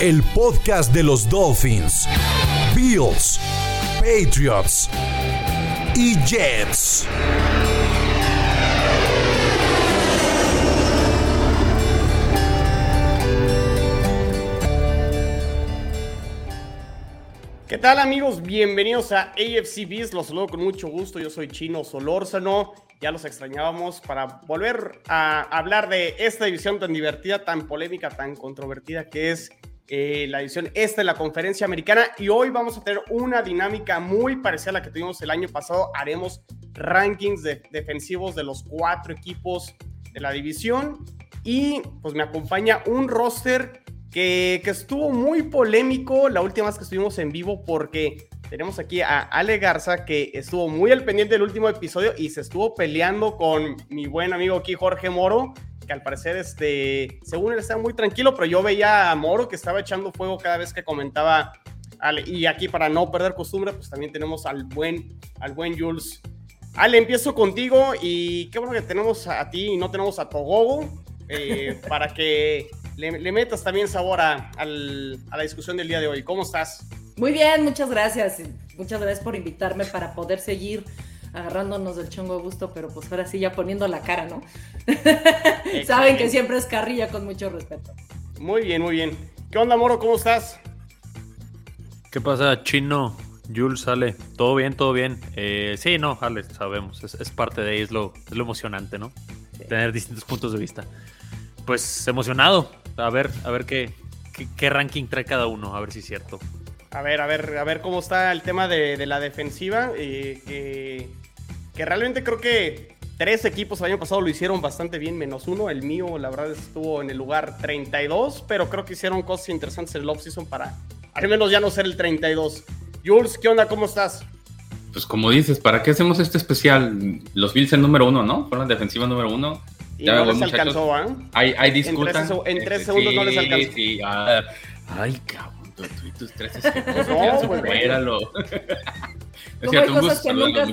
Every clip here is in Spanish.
El podcast de los Dolphins, Bills, Patriots y Jets. ¿Qué tal amigos? Bienvenidos a AFC Beast. Los saludo con mucho gusto. Yo soy Chino Solórzano. Ya los extrañábamos para volver a hablar de esta división tan divertida, tan polémica, tan controvertida que es eh, la división esta de la conferencia americana. Y hoy vamos a tener una dinámica muy parecida a la que tuvimos el año pasado. Haremos rankings defensivos de los cuatro equipos de la división. Y pues me acompaña un roster que, estuvo muy polémico la última vez que estuvimos en vivo porque tenemos aquí a Ale Garza que estuvo muy al pendiente del último episodio y se estuvo peleando con mi buen amigo aquí Jorge Moro, que al parecer, este, según él estaba muy tranquilo, pero yo veía a Moro que estaba echando fuego cada vez que comentaba Ale. Y aquí para no perder costumbre, pues también tenemos al buen, al buen Jules. Ale, empiezo contigo y qué bueno que tenemos a ti y no tenemos a Togogo eh, para que le, metas también sabor a, la discusión del día de hoy. ¿Cómo estás? Muy bien, muchas gracias. Muchas gracias por invitarme para poder seguir agarrándonos del chongo gusto, pero pues ahora sí ya poniendo la cara, ¿no? Saben que siempre es carrilla con mucho respeto. Muy bien, muy bien. ¿Qué onda, Moro? ¿Cómo estás? ¿Qué pasa, Chino? Jules, sale. Todo bien, todo bien. Eh, sí, no, Ale, sabemos. Es, parte de ahí, es lo, es lo emocionante, ¿no? Tener distintos puntos de vista. Pues emocionado a ver, a ver qué, qué, ranking trae cada uno, a ver si es cierto. A ver, a ver, a ver cómo está el tema de, la defensiva. Eh, que, realmente creo que tres equipos el año pasado lo hicieron bastante bien, menos uno. El mío, la verdad, estuvo en el lugar 32, pero creo que hicieron cosas interesantes en el offseason para al menos ya no ser el 32. Jules, ¿qué onda? ¿Cómo estás? Pues como dices, ¿para qué hacemos este especial? Los Bills el número uno, ¿no? Fueron la defensiva número uno. Y no les alcanzó, ¿eh? Hay, hay disculpas. En tres, segundos no les alcanzó. Sí, ah, ay, cabrón, tú y tus tres segundos. no, pues, espéralo. Es cierto, hay cosas que nunca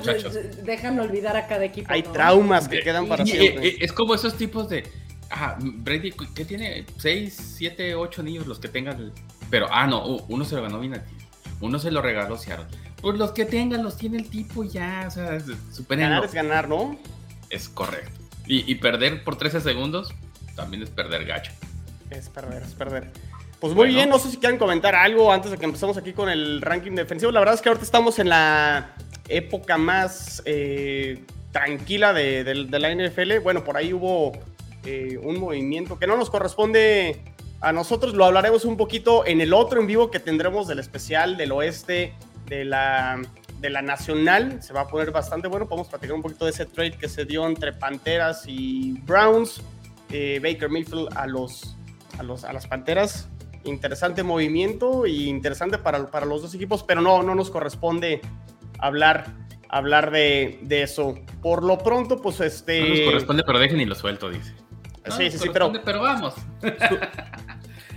dejan olvidar a cada equipo. Hay traumas que quedan para siempre. Eh, es como esos tipos de. Ah, Brady, ¿qué tiene? ¿Seis, siete, ocho niños los que tengan. Pero, ah, no, uno se lo ganó bien a ti. Uno se lo regaló Seattle. Pues los que tengan los tiene el tipo ya. O sea, superen. Ganar es ganar, ¿no? Es correcto. Y, perder por 13 segundos también es perder gacho. Es perder, es perder. Pues muy bien, no sé si quieren comentar algo antes de que empecemos aquí con el ranking defensivo. La verdad es que ahorita estamos en la época más eh, tranquila de, la NFL. Bueno, por ahí hubo eh, un movimiento que no nos corresponde a nosotros. Lo hablaremos un poquito en el otro en vivo que tendremos del especial del oeste de la de la nacional se va a poner bastante bueno. Podemos platicar un poquito de ese trade que se dio entre Panteras y Browns. Eh, Baker Mayfield a los, a los a las Panteras. Interesante movimiento y interesante para, para los dos equipos, pero no, no nos corresponde hablar, hablar de, de eso. Por lo pronto, pues este. No nos corresponde, pero dejen y lo suelto, dice. sí, sí, sí, pero. Pero vamos.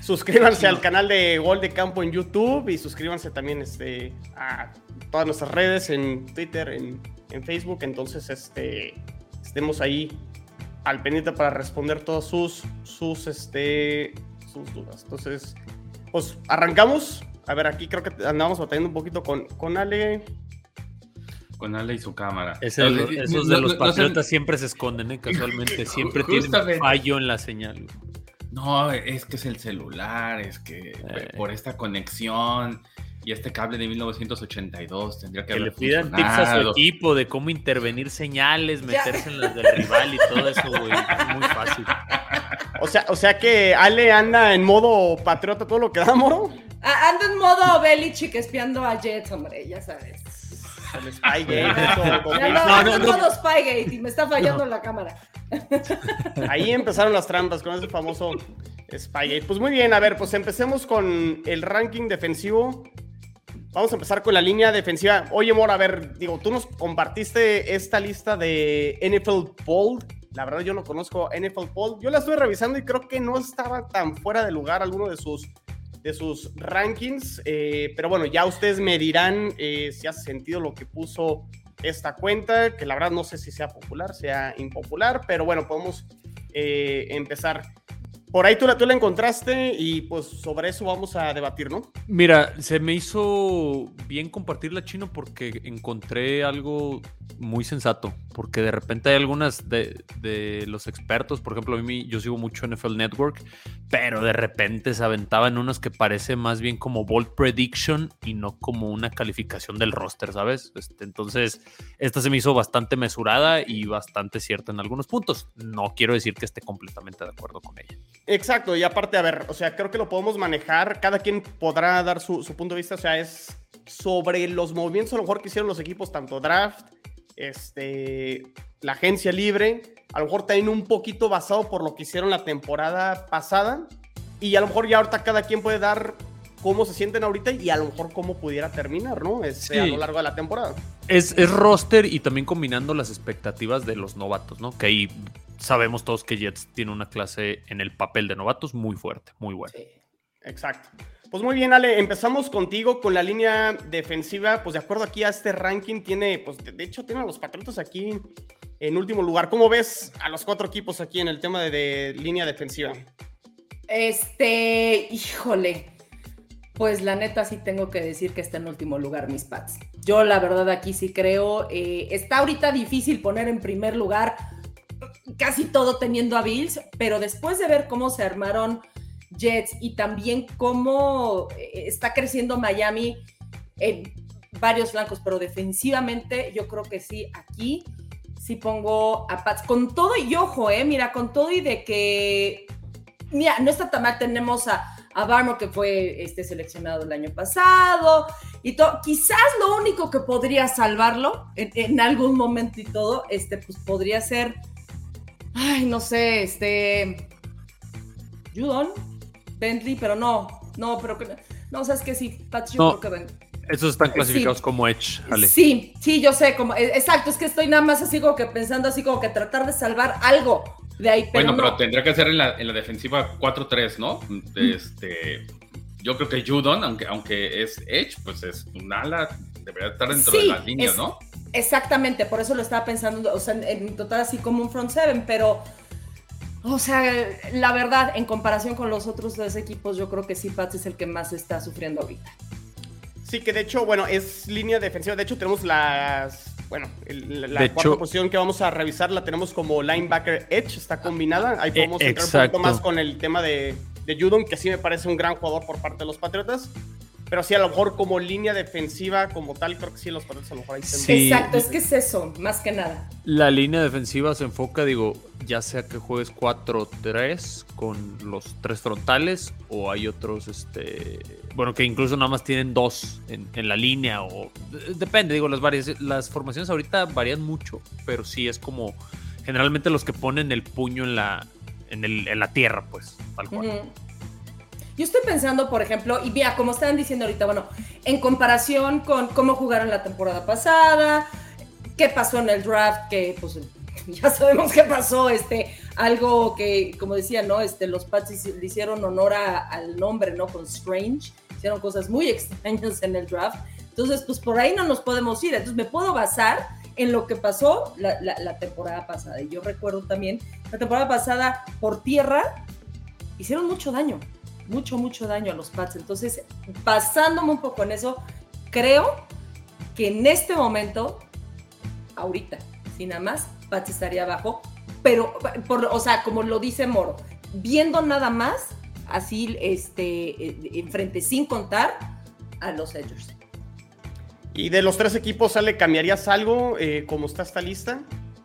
suscríbanse al canal de Gol de Campo en YouTube y suscríbanse también este, a todas nuestras redes, en Twitter, en, Facebook. Entonces, este, estemos ahí al pendiente para responder todas sus, sus, este, sus dudas. Entonces, pues arrancamos. A ver, aquí creo que andamos batallando un poquito con, con Ale. Con Ale y su cámara. esos de los patriotas siempre se esconden, ¿eh? casualmente. Siempre tienen fallo en la señal. No, es que es el celular, es que eh. por esta conexión y este cable de 1982 tendría que, que le pidan tips a su equipo de cómo intervenir señales, meterse en las del rival y todo eso, güey. Es muy fácil. O sea, o sea que Ale anda en modo patriota todo lo que da, moro. Anda en modo Belichick espiando a Jets, hombre, ya sabes. El Spygate. no, no, no, modo Spygate y me está fallando la cámara. Ahí empezaron las trampas con ese famoso Spygate. Pues muy bien, a ver, pues empecemos con el ranking defensivo Vamos a empezar con la línea defensiva. Oye, Mora, a ver, digo, tú nos compartiste esta lista de NFL Bold. La verdad, yo no conozco NFL Bold. Yo la estoy revisando y creo que no estaba tan fuera de lugar alguno de sus, de sus rankings. Eh, pero bueno, ya ustedes me dirán eh, si hace sentido lo que puso esta cuenta, que la verdad no sé si sea popular, sea impopular, pero bueno, podemos eh, empezar. Por ahí tú la, tú la encontraste y pues sobre eso vamos a debatir, ¿no? Mira, se me hizo bien compartirla chino porque encontré algo muy sensato, porque de repente hay algunas de, de, los expertos, por ejemplo, a mí yo sigo mucho NFL Network, pero de repente se aventaban unas que parece más bien como bold prediction y no como una calificación del roster, ¿sabes? Este, entonces, esta se me hizo bastante mesurada y bastante cierta en algunos puntos. No quiero decir que esté completamente de acuerdo con ella. Exacto, y aparte, a ver, o sea, creo que lo podemos manejar, cada quien podrá dar su, su punto de vista, o sea, es sobre los movimientos a lo mejor que hicieron los equipos, tanto draft, este, la agencia libre, a lo mejor también un poquito basado por lo que hicieron la temporada pasada, y a lo mejor ya ahorita cada quien puede dar cómo se sienten ahorita y a lo mejor cómo pudiera terminar, ¿no? Este, sí. A lo largo de la temporada. Es, es, roster y también combinando las expectativas de los novatos, ¿no? Que ahí sabemos todos que Jets tiene una clase en el papel de novatos muy fuerte, muy buena. Sí, exacto. Pues muy bien, Ale, empezamos contigo con la línea defensiva. Pues de acuerdo aquí a este ranking, tiene, pues de hecho, tiene a los Patriotas aquí en último lugar. ¿Cómo ves a los cuatro equipos aquí en el tema de, línea defensiva? Este, híjole. Pues la neta sí tengo que decir que está en último lugar mis Pats. Yo la verdad aquí sí creo, eh, está ahorita difícil poner en primer lugar casi todo teniendo a Bills, pero después de ver cómo se armaron Jets y también cómo eh, está creciendo Miami en varios flancos, pero defensivamente yo creo que sí, aquí sí pongo a Pats. Con todo y ojo, eh, mira, con todo y de que, mira, no está tan mal, tenemos a a Barmo que fue este, seleccionado el año pasado y todo. Quizás lo único que podría salvarlo en, en, algún momento y todo, este, pues podría ser, ay, no sé, este, Judon, Bentley, pero no, no, pero que, no, sabes que sí, Pat, yo no. creo que ven. Esos están clasificados sí. como Edge, Ale. Sí, sí, yo sé, como, exacto, es que estoy nada más así como que pensando así como que tratar de salvar algo de ahí. Pero bueno, no. pero tendría que ser en la, en la defensiva 4-3, ¿no? Este, yo creo que Judon, aunque, aunque es Edge, pues es un ala, debería estar dentro sí, de las líneas, es, ¿no? Exactamente, por eso lo estaba pensando, o sea, en, en total así como un front seven, pero... O sea, la verdad, en comparación con los otros dos equipos, yo creo que sí, Pats es el que más está sufriendo ahorita. Sí, que de hecho, bueno, es línea defensiva. De hecho, tenemos las. Bueno, el, la cuarta hecho, posición que vamos a revisar la tenemos como linebacker edge, está combinada. Ahí podemos eh, entrar un poquito más con el tema de, de Judon, que sí me parece un gran jugador por parte de los Patriotas. Pero sí, a lo mejor como línea defensiva, como tal, creo que sí, los Patriotas a lo mejor ahí sí. Exacto, es que es eso, más que nada. La línea defensiva se enfoca, digo, ya sea que juegues 4-3 con los tres frontales, o hay otros, este. Bueno, que incluso nada más tienen dos en, en la línea, o. Depende, digo, las, varias, las formaciones ahorita varían mucho, pero sí es como. Generalmente los que ponen el puño en la, en, el, en la tierra, pues, tal cual. Uh -huh. Yo estoy pensando, por ejemplo, y vea, como estaban diciendo ahorita, bueno, en comparación con cómo jugaron la temporada pasada, qué pasó en el draft, que pues ya sabemos qué pasó, este, algo que, como decía, ¿no? Este, los Pats le hicieron honor a, al nombre, ¿no? Con Strange, hicieron cosas muy extrañas en el draft. Entonces, pues por ahí no nos podemos ir. Entonces, me puedo basar en lo que pasó la, la, la temporada pasada. Y yo recuerdo también, la temporada pasada, por tierra, hicieron mucho daño mucho, mucho daño a los Pats. Entonces, basándome un poco en eso, creo que en este momento, ahorita, sin nada más, Pats estaría abajo, pero, por, o sea, como lo dice Moro, viendo nada más, así, este, enfrente, sin contar a los Edgers. ¿Y de los tres equipos, sale, cambiarías algo? Eh, ¿Cómo está esta lista?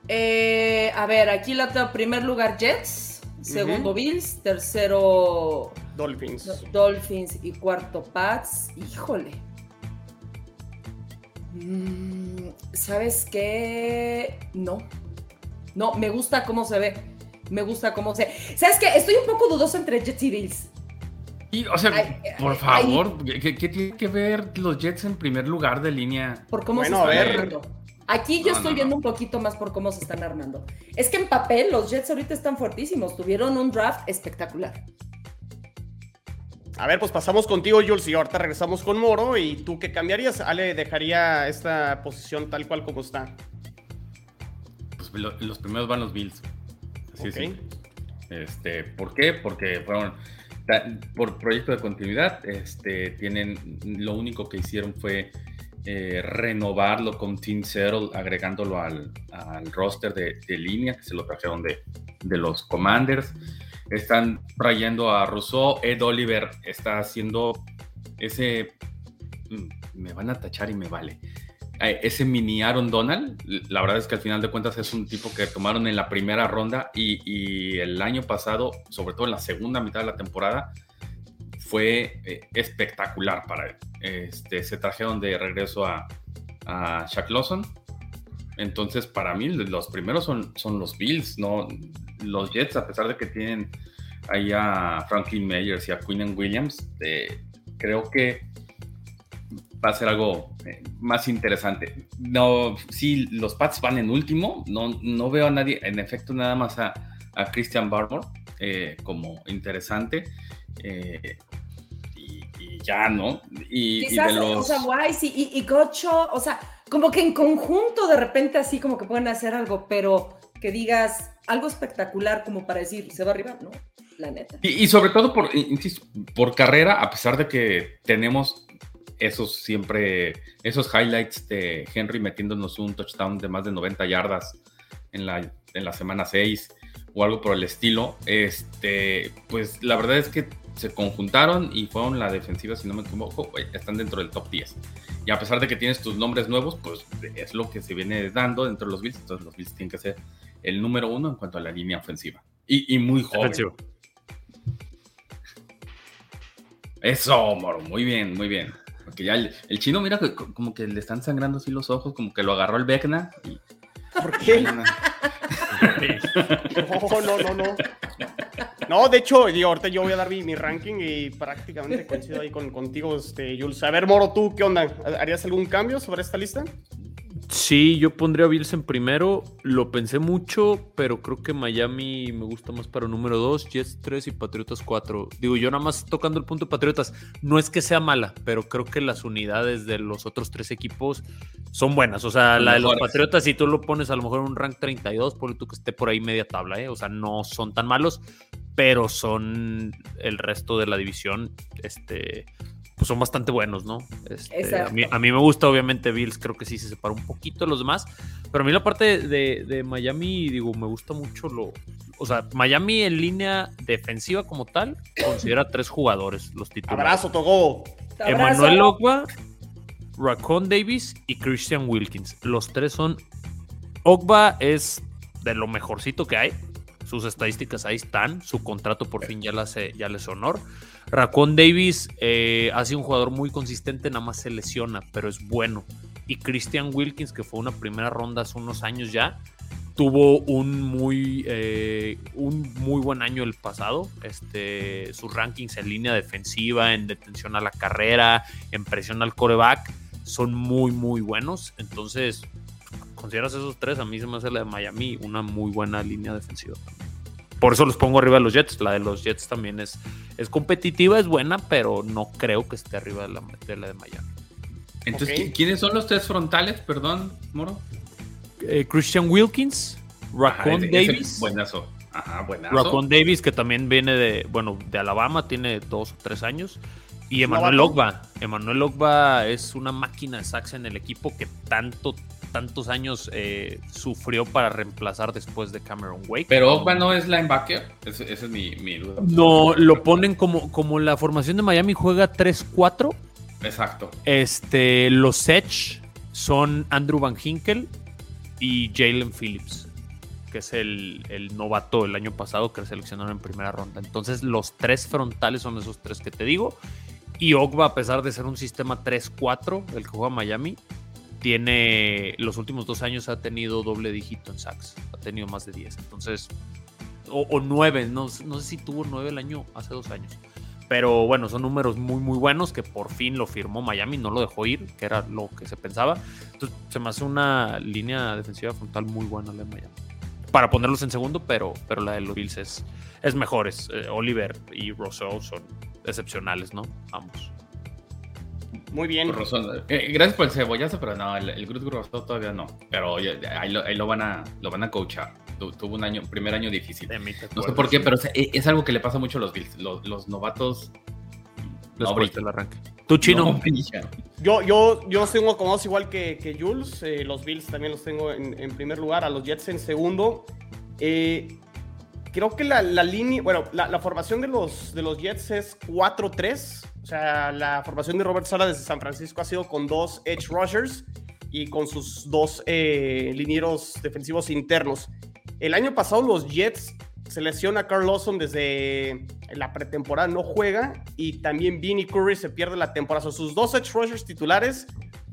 Eh, a ver, aquí la primer lugar Jets, segundo uh -huh. Bills, tercero Dolphins. Dolphins y cuarto Pats. Híjole. Mm, ¿Sabes qué? No. No, me gusta cómo se ve. Me gusta cómo se. ¿Sabes qué? Estoy un poco dudoso entre Jets y Bills. Y, o sea, por favor, ¿qué, tiene que ver los Jets en primer lugar de línea? Por cómo se están armando. Aquí yo estoy viendo un poquito más por cómo se están armando. Es que en papel los Jets ahorita están fuertísimos. Tuvieron un draft espectacular. A ver, pues pasamos contigo, Jules, y ahorita regresamos con Moro. ¿Y tú qué cambiarías? Ale dejaría esta posición tal cual como está. Pues los primeros van los Bills. Así sí. Este, ¿Por qué? Porque fueron por proyecto de continuidad, este, tienen, lo único que hicieron fue eh, renovarlo con Team Zero, agregándolo al, roster de, línea, que se lo trajeron de, de los Commanders. Están trayendo a Rousseau, Ed Oliver está haciendo ese, mm, me van a tachar y me vale, eh, ese mini Aaron Donald, la verdad es que al final de cuentas es un tipo que tomaron en la primera ronda y, el año pasado, sobre todo en la segunda mitad de la temporada, fue eh, espectacular para él. Este, se trajeron de regreso a, a Shaq Lawson. Entonces, para mí, los primeros son, son los Bills, no los Jets, a pesar de que tienen ahí a Franklin Meyers y a Quinn Williams, eh, creo que va a ser algo eh, más interesante. No, si los Pats van en último, no, no veo a nadie, en efecto, nada más a, Christian Barmore eh, como interesante. Eh, y, ya, ¿no? Y, Quizás, o sea, Wise y, y Gocho, o sea, como que en conjunto de repente así como que pueden hacer algo, pero que digas algo espectacular como para decir, se va arriba, ¿no? La neta. Y, sobre todo por, insisto, por carrera, a pesar de que tenemos esos siempre, esos highlights de Henry metiéndonos un touchdown de más de 90 yardas en la, en la semana 6 o algo por el estilo, este, pues la verdad es que se conjuntaron y fueron la defensiva, si no me equivoco, están dentro del top 10. Y a pesar de que tienes tus nombres nuevos, pues es lo que se viene dando dentro de los Bills, entonces los Bills tienen que ser el número uno en cuanto a la línea ofensiva. Y, muy joven. Eso, Moro, muy bien, muy bien. Porque ya el, chino, mira, como que le están sangrando así los ojos, como que lo agarró el Vecna. ¿Por qué? no, no, no, no. No, de hecho, ahorita yo voy a dar mi, ranking y prácticamente coincido ahí con, contigo, este, Jules. A ver, Moro, ¿tú qué onda? ¿Harías algún cambio sobre esta lista? Sí, yo pondría a Bills en primero. Lo pensé mucho, pero creo que Miami me gusta más para número 2, Jets 3 y Patriotas 4. Digo, yo nada más tocando el punto de Patriotas, no es que sea mala, pero creo que las unidades de los otros tres equipos son buenas. O sea, la de los Patriotas, si tú lo pones a lo mejor en un rank 32, por tú que esté por ahí media tabla, ¿eh? O sea, no son tan malos, pero son el resto de la división, este pues son bastante buenos, ¿no? Este, a, mí, me gusta, obviamente, Bills, creo que sí se separa un poquito los demás, pero a mí la parte de, Miami, digo, me gusta mucho lo... O sea, Miami en línea defensiva como tal, considera tres jugadores los titulares. Abrazo, Togo. Emmanuel Ogba, Racon Davis y Christian Wilkins. Los tres son... Ogba es de lo mejorcito que hay. Sus estadísticas ahí están. Su contrato por fin ya, le hace, ya les honor. Racon Davis eh, ha sido un jugador muy consistente, nada más se lesiona, pero es bueno. Y Christian Wilkins, que fue una primera ronda hace unos años ya, tuvo un muy, eh, un muy buen año el pasado. Este, sus rankings en línea defensiva, en detención a la carrera, en presión al coreback, son muy, muy buenos. Entonces, consideras esos tres, a mí se me hace la de Miami una muy buena línea defensiva por eso los pongo arriba de los Jets. La de los Jets también es, es competitiva, es buena, pero no creo que esté arriba de la de, la de Miami. Entonces, ¿quiénes son los tres frontales? Perdón, Moro. Eh, Christian Wilkins, Raccoon Davis. Buenazo. Ajá, buenazo. Raccoon Davis, que también viene de, bueno, de Alabama, tiene dos o tres años. Y Emmanuel Ogba. Emmanuel Ogba es una máquina de sacks en el equipo que tanto tantos años eh, sufrió para reemplazar después de Cameron Wake. Pero Ogba no es linebacker, esa es mi, duda. No, lo ponen como, como la formación de Miami juega 3-4. Exacto. Este, los Edge son Andrew Van Hinkel y Jalen Phillips, que es el, el, novato el año pasado que seleccionaron en primera ronda. Entonces, los tres frontales son esos tres que te digo. Y Ogba, a pesar de ser un sistema 3-4, el que juega Miami, tiene los últimos dos años ha tenido doble dígito en sacks, ha tenido más de 10. Entonces, o, nueve, no, no, sé si tuvo nueve el año hace dos años. Pero bueno, son números muy, muy buenos que por fin lo firmó Miami, no lo dejó ir, que era lo que se pensaba. Entonces, se me hace una línea defensiva frontal muy buena la de Miami. Para ponerlos en segundo, pero, pero la de los Bills es, es mejor. Eh, Oliver y Rousseau son excepcionales, ¿no? Ambos. Muy bien. Eh, gracias por el cebollazo, pero no, el, el Groot todavía no. Pero ahí lo, van a lo van a coachar. tuvo un año, primer año difícil. No sé por qué, pero es, algo que le pasa mucho a los Bills. Los, novatos no el arranque. ¿Tú, Chino? yo, yo, yo los tengo acomodados igual que, que Jules. Eh, los Bills también los tengo en, primer lugar. A los Jets en segundo. Eh, creo que la, línea, bueno, la, formación de los, de los Jets es 4-3. O sea, la formación de Robert Sala desde San Francisco ha sido con dos edge rushers y con sus dos eh, linieros defensivos internos. El año pasado los Jets selecciona a Carl Lawson desde la pretemporada, no juega, y también Vinnie Curry se pierde la temporada. sus dos edge rushers titulares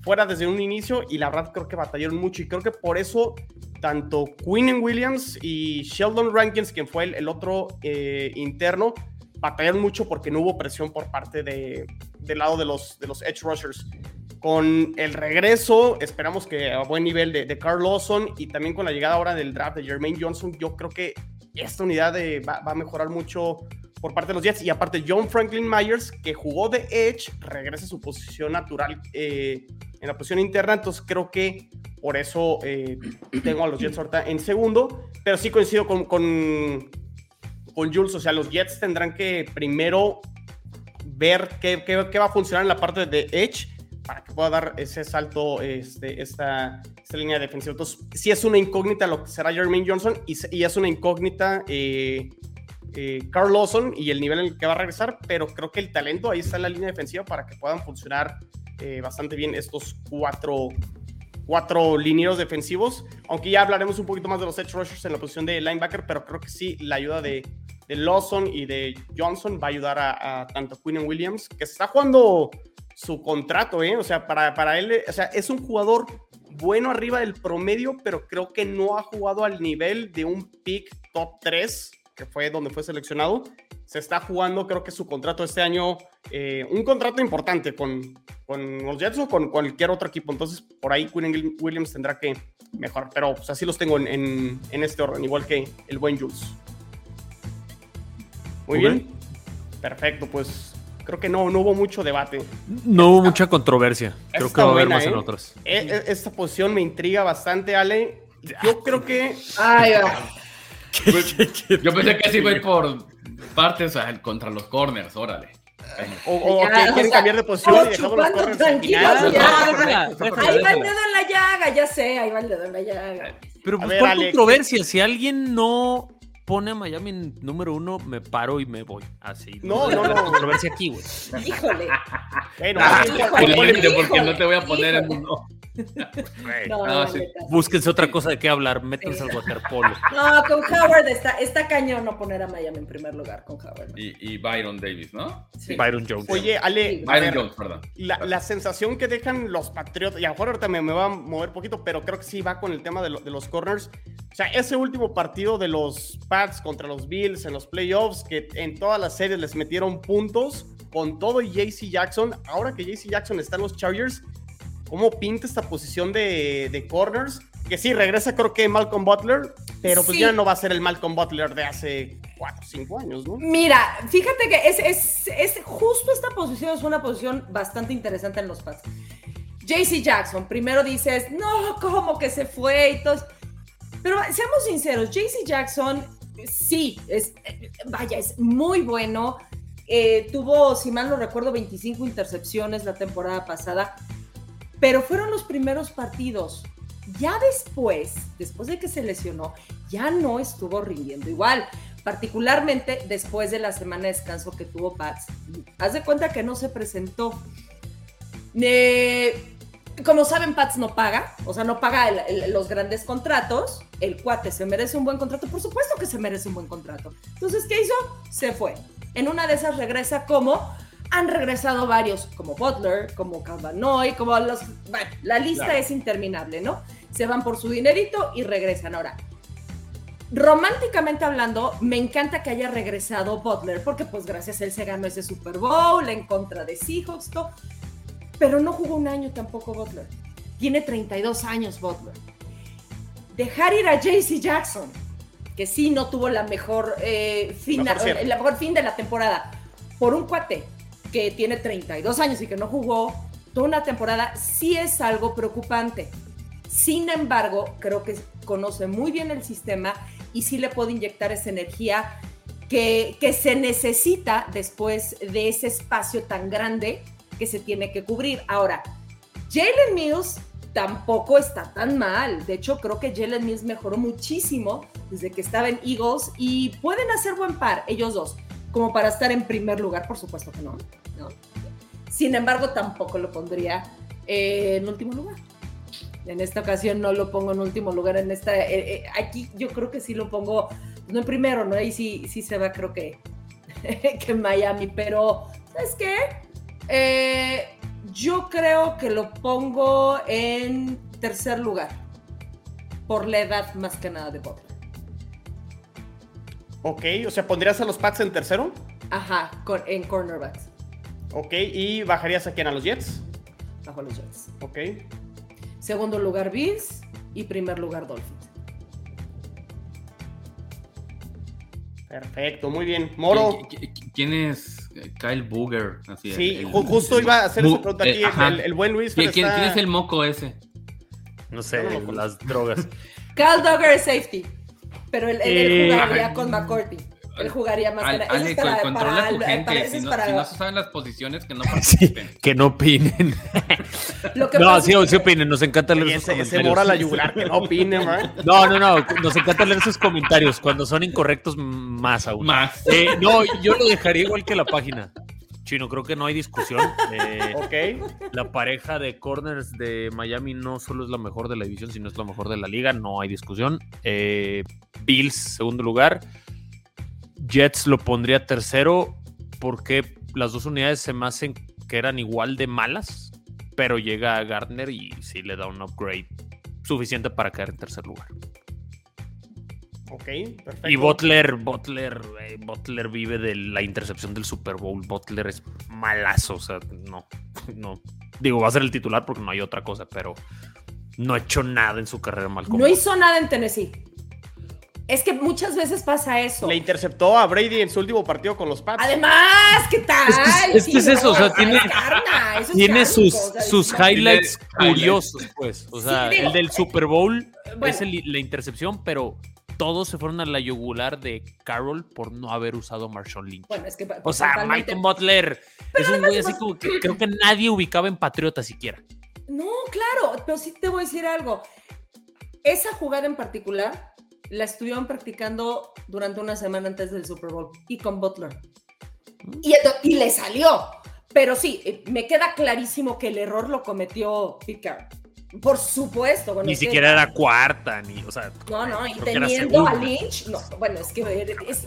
fuera desde un inicio y la verdad creo que batallaron mucho y creo que por eso tanto Quinn Williams y Sheldon Rankins, quien fue el, otro eh, interno, batallaron mucho porque no hubo presión por parte de, del lado de los, de los edge rushers. Con el regreso, esperamos que a buen nivel de, Carl Lawson y también con la llegada ahora del draft de Jermaine Johnson, yo creo que esta unidad va, a mejorar mucho por parte de los Jets. Y aparte, John Franklin Myers, que jugó de Edge, regresa a su posición natural eh, en la posición interna. Entonces, creo que por eso eh, tengo a los Jets ahorita en segundo. Pero sí coincido con, con, con Jules, o sea, los Jets tendrán que primero ver qué, va a funcionar en la parte de Edge para que pueda dar ese salto, este, esta, línea defensiva. Entonces, sí es una incógnita lo que será Jermaine Johnson y, y es una incógnita eh, eh, Carl Lawson y el nivel en el que va a regresar, pero creo que el talento ahí está en la línea defensiva para que puedan funcionar eh, bastante bien estos cuatro, cuatro linieros defensivos, aunque ya hablaremos un poquito más de los edge rushers en la posición de linebacker, pero creo que sí, la ayuda de, Lawson y de Johnson va a ayudar a, tanto Quinn Williams, que está jugando su contrato, ¿eh? O sea, para, para él, o sea, es un jugador bueno arriba del promedio, pero creo que no ha jugado al nivel de un pick top 3, que fue donde fue seleccionado. Se está jugando, creo que su contrato este año, eh, un contrato importante con, con los Jets o con cualquier otro equipo. Entonces, por ahí Quinn Williams tendrá que mejorar. Pero pues, así los tengo en, en, este orden, igual que el buen Jules. Muy bien. Perfecto, pues creo que no, no hubo mucho debate. No hubo mucha controversia. Creo que va a haber más en ¿eh? otros. E, e, esta posición me intriga bastante, Ale. Yo creo que. Ay, yo pensé que sí iba a ir por partes contra los corners, órale. O, que quieren cambiar de posición y dejamos los corners Ahí va el dedo en la llaga, ya sé, ahí va el dedo en la llaga. Pero pues, ¿cuál controversia? Si alguien no pone a Miami en número uno, me paro y me voy. Así. No, no, no. Controversia aquí, güey. Híjole. Bueno, porque no te voy a poner en uno. No, Búsquense otra cosa de qué hablar, métanse al waterpolo. No, con Howard está, está cañón no poner a Miami en primer lugar con Howard. Y, Byron Davis, ¿no? Byron Jones. Oye, Ale, Byron Jones, perdón. La, sensación que dejan los Patriotas, y a lo mejor ahorita me, me, va a mover poquito, pero creo que sí va con el tema de, de los corners. O sea, ese último partido de los Pats contra los Bills en los playoffs, que en todas las series les metieron puntos, con todo y JC Jackson, ahora que JC Jackson está en los Chargers, cómo pinta esta posición de, corners. Que sí, regresa creo que Malcolm Butler, pero pues ya no va a ser el Malcolm Butler de hace 4 o 5 años, ¿no? Mira, fíjate que es, es, justo esta posición es una posición bastante interesante en los Pats. JC Jackson, primero dices, no, ¿cómo que se fue? Y todo. Pero seamos sinceros, JC Jackson sí, es, vaya, es muy bueno. Eh, tuvo, si mal no recuerdo, 25 intercepciones la temporada pasada pero fueron los primeros partidos. Ya después, después de que se lesionó, ya no estuvo rindiendo igual, particularmente después de la semana de descanso que tuvo Pats. Haz de cuenta que no se presentó. Como saben, Pats no paga, o sea, no paga los grandes contratos. El cuate se merece un buen contrato, por supuesto que se merece un buen contrato. Entonces, ¿qué hizo? Se fue. En una de esas regresa como han regresado varios, como Butler, como Cavanoy, como los... Bueno, la lista es interminable, ¿no? Se van por su dinerito y regresan. Ahora, románticamente hablando, me encanta que haya regresado Butler, porque pues gracias a él se ganó ese Super Bowl en contra de Seahawks, todo. Pero no jugó un año tampoco Butler. Tiene 32 años Butler. Dejar ir a JC Jackson, que sí no tuvo la mejor, eh, la mejor fin de la temporada, por un cuate que tiene 32 años y que no jugó toda una temporada, sí es algo preocupante. Sin embargo, creo que conoce muy bien el sistema y sí le puede inyectar esa energía que, que se necesita después de ese espacio tan grande que se tiene que cubrir. Ahora, Jalen Mills tampoco está tan mal. De hecho, creo que Jalen Mills mejoró muchísimo desde que estaba en Eagles y pueden hacer buen par ellos dos, como para estar en primer lugar, por supuesto que no. Sin embargo, tampoco lo pondría en último lugar. En esta ocasión no lo pongo en último lugar. En esta, eh, eh, aquí yo creo que sí lo pongo, no en primero, ¿no? Ahí sí, sí se va, creo que, que Miami. Pero, ¿sabes qué? Eh, yo creo que lo pongo en tercer lugar. Por la edad más que nada de Butler. Ok, o sea, ¿pondrías a los Pats en tercero? Ajá, en cornerbacks. Ok, ¿y bajarías a quién? ¿A los Jets? Bajo los Jets. Ok. Segundo lugar Bills y primer lugar Dolphins. Perfecto, muy bien. Moro. ¿Quién es Kyle Booger? sí, justo iba a hacer esa pregunta aquí. Eh, el, buen Luis. ¿Quién, ¿Quién, es el moco ese? No sé, las drogas. Kyle Duggar es safety, pero él, él, jugaría con McCourty. Él jugaría más que nada. para, controla tu gente. si, no, si no se saben las posiciones, que no participen. que no opinen. no, sí, sí opinen. Nos encanta leer sus comentarios. Se mora la yugular, que no opinen, No, no, no. Nos encanta leer sus comentarios. Cuando son incorrectos, más aún. Más. Eh, no, yo lo dejaría igual que la página. Chino, creo que no hay discusión. Eh, ok. La pareja de corners de Miami no solo es la mejor de la división, sino es la mejor de la liga. No hay discusión. Eh, Bills, segundo lugar. Jets lo pondría tercero porque las dos unidades se me hacen que eran igual de malas, pero llega a Gardner y sí le da un upgrade suficiente para caer en tercer lugar. Ok, perfecto. Y Butler, Butler, eh, Butler vive de la intercepción del Super Bowl. Butler es malazo, o sea, no, no. Digo, va a ser el titular porque no hay otra cosa, pero no ha hecho nada en su carrera mal. No hizo nada en Tennessee. Es que muchas veces pasa eso. Le interceptó a Brady en su último partido con los Pats. Además, ¿qué tal? Es que es, eso, o sea, tiene, tiene sus, sus highlights curiosos, pues. O sea, el del Super Bowl es la intercepción, pero todos se fueron a la yugular de Carroll por no haber usado Marshall Lynch. Bueno, es que o sea, Michael Butler es un güey así como que creo que nadie ubicaba en Patriota siquiera. No, claro, pero sí te voy a decir algo. Esa jugada en particular la estuvieron practicando durante una semana antes del Super Bowl y con Butler. Y, y le salió. Pero sí, eh, me queda clarísimo que el error lo cometió Picard. Por supuesto. ni siquiera era cuarta, ni, o sea. No, no, y teniendo a Lynch, no, bueno, es que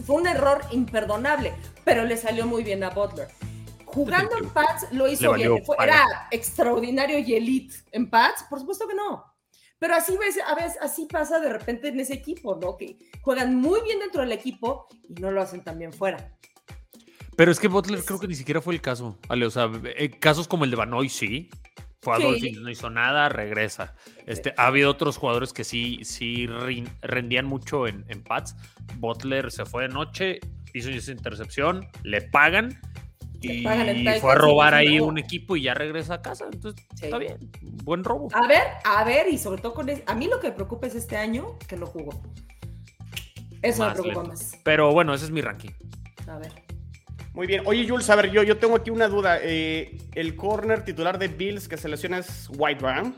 fue un error imperdonable, pero le salió muy bien a Butler. Jugando en Pats lo hizo bien. era extraordinario y elite en Pats, por supuesto que no. Pero así, a veces, así pasa de repente en ese equipo, ¿no? Que juegan muy bien dentro del equipo y no lo hacen tan bien fuera. Pero es que Butler creo que ni siquiera fue el caso. Vale, o sea, eh, casos como el de Banoy, sí. Fue a Dolphins, no hizo nada, regresa. Este, ha habido otros jugadores que sí, sí rendían mucho en, en Pats. Butler se fue de noche, hizo esa intercepción, le pagan y fue a robar ahí un equipo y ya regresa a casa. Entonces, está bien. Buen robo. A ver, a ver, y sobre todo con. A mí lo que me preocupa es este año que no jugó. Eso me preocupa más. Pero bueno, ese es mi ranking. A ver. Muy bien. Oye, Jules, a ver, yo, yo tengo aquí una duda. Eh, el corner titular de Bills que se lesiona es White Brown.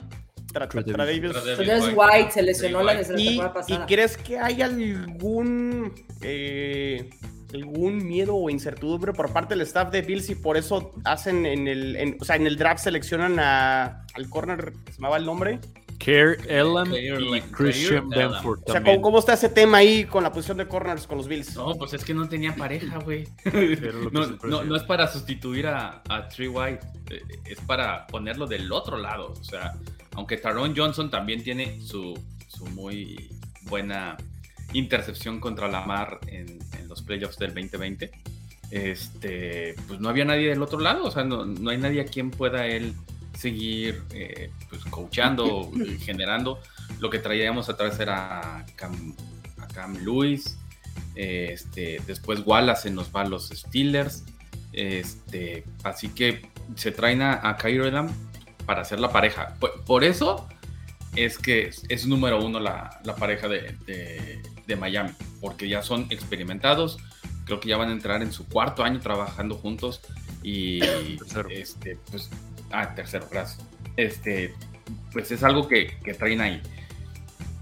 Entonces White se lesionó la, temporada pasada. ¿Y crees que hay algún eh, algún miedo o incertidumbre por parte del staff de Bills y por eso hacen en el, o sea, en el draft seleccionan a, al corner, se llamaba el nombre. Care Elam y Christian Benford. O sea, ¿cómo, está ese tema ahí con la posición de corners con los Bills? No, pues es que no tenía pareja, güey. no, no, es para sustituir a, a Tree White, eh, es para ponerlo del otro lado. O sea, aunque Taron Johnson también tiene su, su muy buena intercepción contra Lamar en, en los playoffs del 2020, este, pues no había nadie del otro lado, o sea, no, no hay nadie a quien pueda él seguir eh, pues coachando, generando. Lo que traíamos atrás era Cam, a Cam Lewis, este, después Wallace nos va a los Steelers, este, así que se traen a, a Kyro para hacer la pareja. Por, eso es que es, número uno la, la pareja de, de, Miami, porque ya son experimentados, creo que ya van a entrar en su cuarto año trabajando juntos y este, pues, ah, tercero, gracias. Este, pues es algo que, que traen ahí.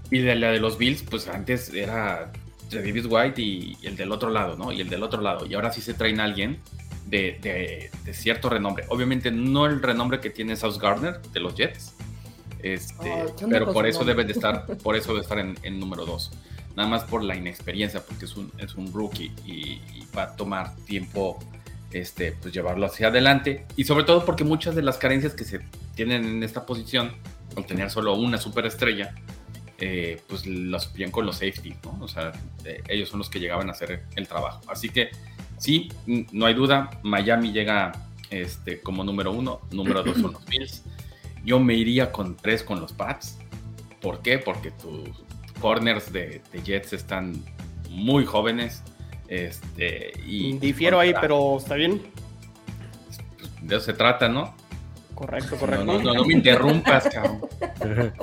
Y de la de los Bills, pues antes era Davis White y, el del otro lado, ¿no? Y el del otro lado. Y ahora sí se traen a alguien de, cierto renombre. Obviamente no el renombre que tiene South Gardner de los Jets. Este, ah, pero por eso debe de estar, por eso debe estar en, número 2. Nada más por la inexperiencia, porque es un, es un rookie y, va a tomar tiempo este, pues llevarlo hacia adelante. Y sobre todo porque muchas de las carencias que se tienen en esta posición, al tener solo una superestrella, eh, pues lo suplían con los safety, ¿no? O sea, eh, ellos son los que llegaban a hacer el trabajo. Así que sí, no hay duda, Miami llega este, como número uno, número dos son los Bills. Yo me iría con tres con los Pats. ¿Por qué? Porque tus corners de, Jets están muy jóvenes. Este, y Difiero ahí, pero está bien. De eso se trata, ¿no? Correcto, correcto. No, no, no me interrumpas, cabrón.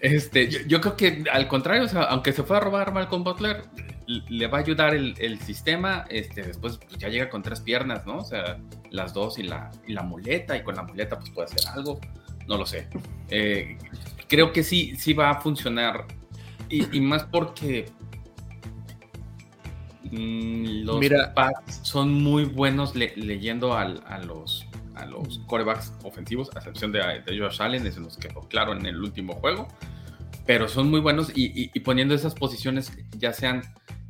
Este, yo, creo que al contrario, aunque se fue a robar Malcolm Butler, le va a ayudar el, sistema. Este, después pues, ya llega con tres piernas, ¿no? O sea, las dos y la, y la muleta, y con la muleta pues puede hacer algo. No lo sé. Eh, creo que sí, sí va a funcionar. Y, más porque mm, los Mira, son muy buenos leyendo a los a los corebacks ofensivos, a excepción de, de Josh Allen, es nos quedó claro en el último juego. Pero son muy buenos y, poniendo esas posiciones, ya sean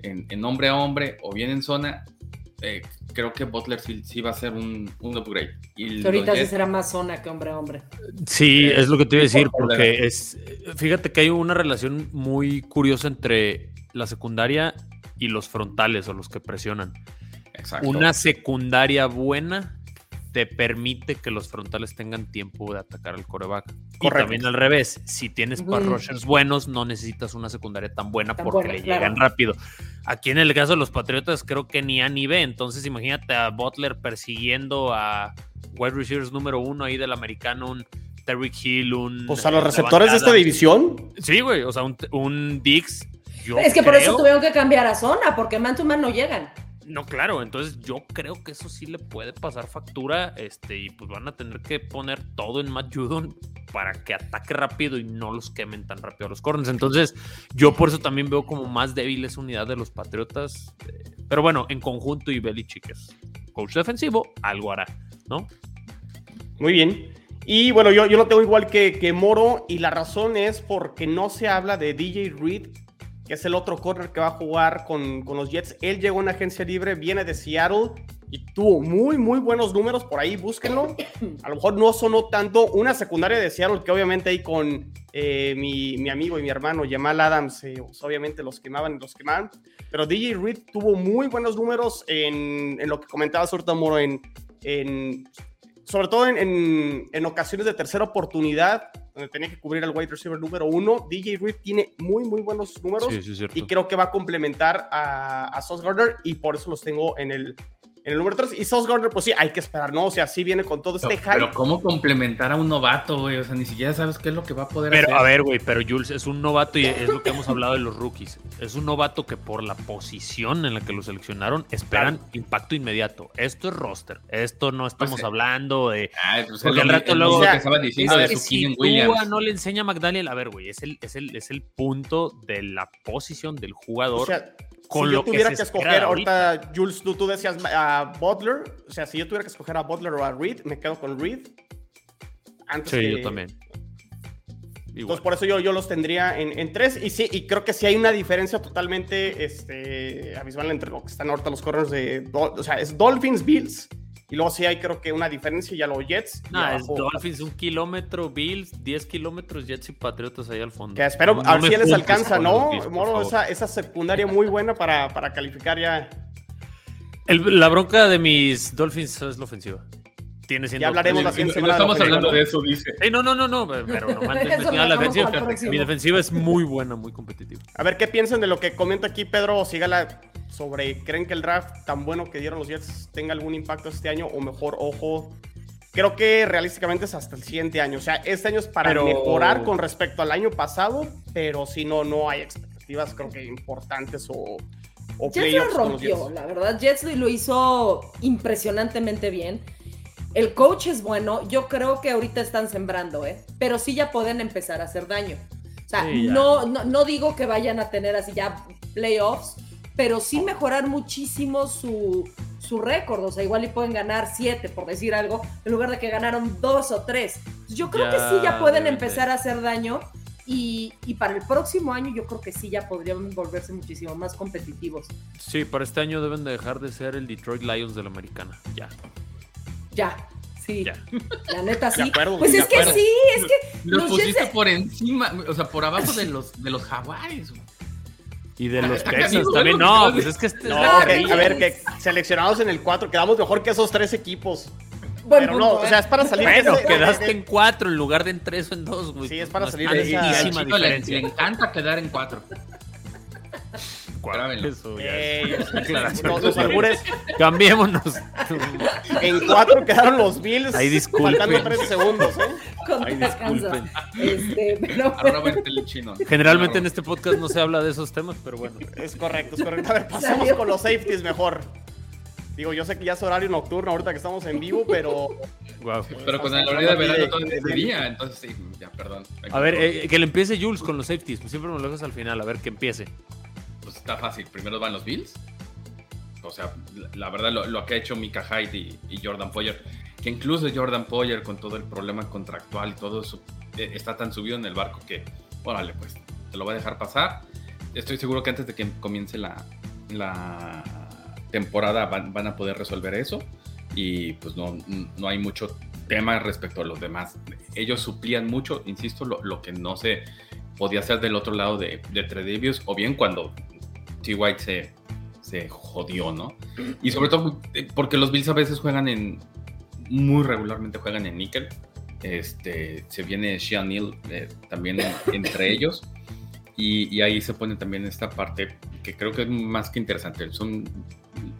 en, hombre a hombre o bien en zona, eh, creo que Butler sí, va a ser un, un upgrade. Y ahorita sí será más zona que hombre a hombre. Sí, es lo que te iba a decir, porque es, fíjate que hay una relación muy curiosa entre la secundaria y los frontales o los que presionan. Exacto. Una secundaria buena te permite que los frontales tengan tiempo de atacar al coreback. Y también al revés, si tienes pass rushers buenos, no necesitas una secundaria tan buena porque le llegan rápido. Aquí en el caso de los Patriotas, creo que ni A ni B. Entonces, imagínate a Butler persiguiendo a wide receivers número uno ahí del americano, un Terry Hill, un. O sea, los receptores de esta división. Sí, güey. O sea, un, un Dix. es que por eso tuvieron que cambiar a zona, porque man to man no llegan. No, claro, entonces yo creo que eso sí le puede pasar factura, este, y pues van a tener que poner todo en Matt Judon para que ataque rápido y no los quemen tan rápido a los corners. Entonces, yo por eso también veo como más débil esa unidad de los Patriotas. Eh, pero bueno, en conjunto y Belichick es coach defensivo, algo hará, ¿no? Muy bien. Y bueno, yo, yo lo tengo igual que, que Moro, y la razón es porque no se habla de DJ Reed que es el otro corner que va a jugar con, con, los Jets. Él llegó en agencia libre, viene de Seattle y tuvo muy, muy buenos números. Por ahí búsquenlo. A lo mejor no sonó tanto una secundaria de Seattle, que obviamente ahí con eh, mi, mi, amigo y mi hermano Jamal Adams, eh, pues, obviamente los quemaban y los quemaban. Pero DJ Reed tuvo muy buenos números en, en lo que comentaba en, en sobre todo en, en, ocasiones de tercera oportunidad, donde tenía que cubrir al wide receiver número uno. DJ Reed tiene muy, muy buenos números y creo que va a complementar a, a Sauce Gardner y por eso los tengo en el, en el número 3. Y Sauce Gardner, pues sí, hay que esperar, ¿no? O sea, sí viene con todo este hype. Pero ¿cómo complementar a un novato, güey? O sea, ni siquiera sabes qué es lo que va a poder pero, hacer. A ver, güey, pero Jules es un novato y es lo que hemos hablado de los rookies. Es un novato que por la posición en la que lo seleccionaron esperan impacto inmediato. Esto es roster. Esto no estamos pues, hablando de... Ah, pues porque al rato luego... Que diciendo de su si Williams. no le enseña a McDaniel, a ver, güey, es el, es, el, es el punto de la posición del jugador. O sea, si yo tuviera que, escoger ahorita, Jules, tú, decías a Butler, o sea, si yo tuviera que escoger a Butler o a Reed, me quedo con Reed. Antes sí, yo también. Entonces, por eso yo, yo los tendría en, en, tres. Y sí, y creo que sí hay una diferencia totalmente este, abismal entre lo que están ahorita los corners de. O sea, es Dolphins, Bills Y luego sí hay creo que una diferencia ya los Jets. No, es Dolphins un kilómetro, Bills 10 kilómetros, Jets y Patriotas ahí al fondo. Que espero, a ver si les alcanza, ¿no? Moro, esa, esa, secundaria muy buena para, para calificar ya. la bronca de mis Dolphins es la ofensiva. Tiene ya hablaremos la siguiente semana. No estamos hablando de eso, dice. no, no, no, no, pero no, la defensiva. Mi defensiva es muy buena, muy competitiva. A ver qué piensan de lo que comenta aquí Pedro Sígala sobre creen que el draft tan bueno que dieron los Jets tenga algún impacto este año o mejor, ojo. Creo que realísticamente es hasta el siguiente año. O sea, este año es para mejorar con respecto al año pasado, pero si no, no hay expectativas, creo que importantes o, o Jets lo rompió, la verdad. Jets lo hizo impresionantemente bien. El coach es bueno, yo creo que ahorita están sembrando, ¿eh? Pero sí ya pueden empezar a hacer daño. O sea, no, no, no, digo que vayan a tener así ya playoffs, pero sí mejorar muchísimo su, su récord. O sea, igual y pueden ganar siete, por decir algo, en lugar de que ganaron dos o tres. Yo creo que sí ya pueden empezar a hacer daño. Y, y, para el próximo año yo creo que sí ya podrían volverse muchísimo más competitivos. Sí, para este año deben de dejar de ser el Detroit Lions de la americana. Ya. Ya. Sí, la neta sí. pues es que sí, es que. Los, pusiste por encima, o sea, por abajo de los, de los jaguares. Y de los Texans también. No, pues es que. Este no, a ver, que seleccionados en el 4 quedamos mejor que esos tres equipos. Bueno, pero no, o sea, es para salir bueno, quedaste en 4 en lugar de en 3 o en 2, güey. Sí, es para salir de esa diferencia. Le, encanta quedar en 4. Eso, eh, los, albures. Cambiémonos. En 4 quedaron los Bills. Ahí disculpen. Faltando 3 segundos, ¿eh? Ahí disculpen. Este, pero... Generalmente en este podcast no se habla de esos temas, pero bueno. Es correcto, es correcto. A ver, pasemos con los safeties mejor. Digo, yo sé que ya es horario nocturno ahorita que estamos en vivo, pero. Pero con el horario de verano todo el día, entonces sí, ya, perdón. A ver, eh, que le empiece Jules con los safeties. Siempre me lo dejas al final, a ver que empiece. Está fácil. Primero van los Bills. O sea, la, verdad, lo, que ha hecho Mika Hyde y, Jordan Poyer, que incluso Jordan Poyer, con todo el problema contractual y todo eso, eh, está tan subido en el barco que, órale, pues, te lo va a dejar pasar. Estoy seguro que antes de que comience la, la temporada van, a poder resolver eso y pues no, no hay mucho tema respecto a los demás. Ellos suplían mucho, insisto, lo, que no se podía hacer del otro lado de, de o bien cuando T. White se, se jodió, ¿no? Y sobre todo eh, porque los Bills a veces juegan en, muy regularmente juegan en níquel. Este, se viene Sean Neal eh, también entre ellos. Y, y, ahí se pone también esta parte que creo que es más que interesante. Son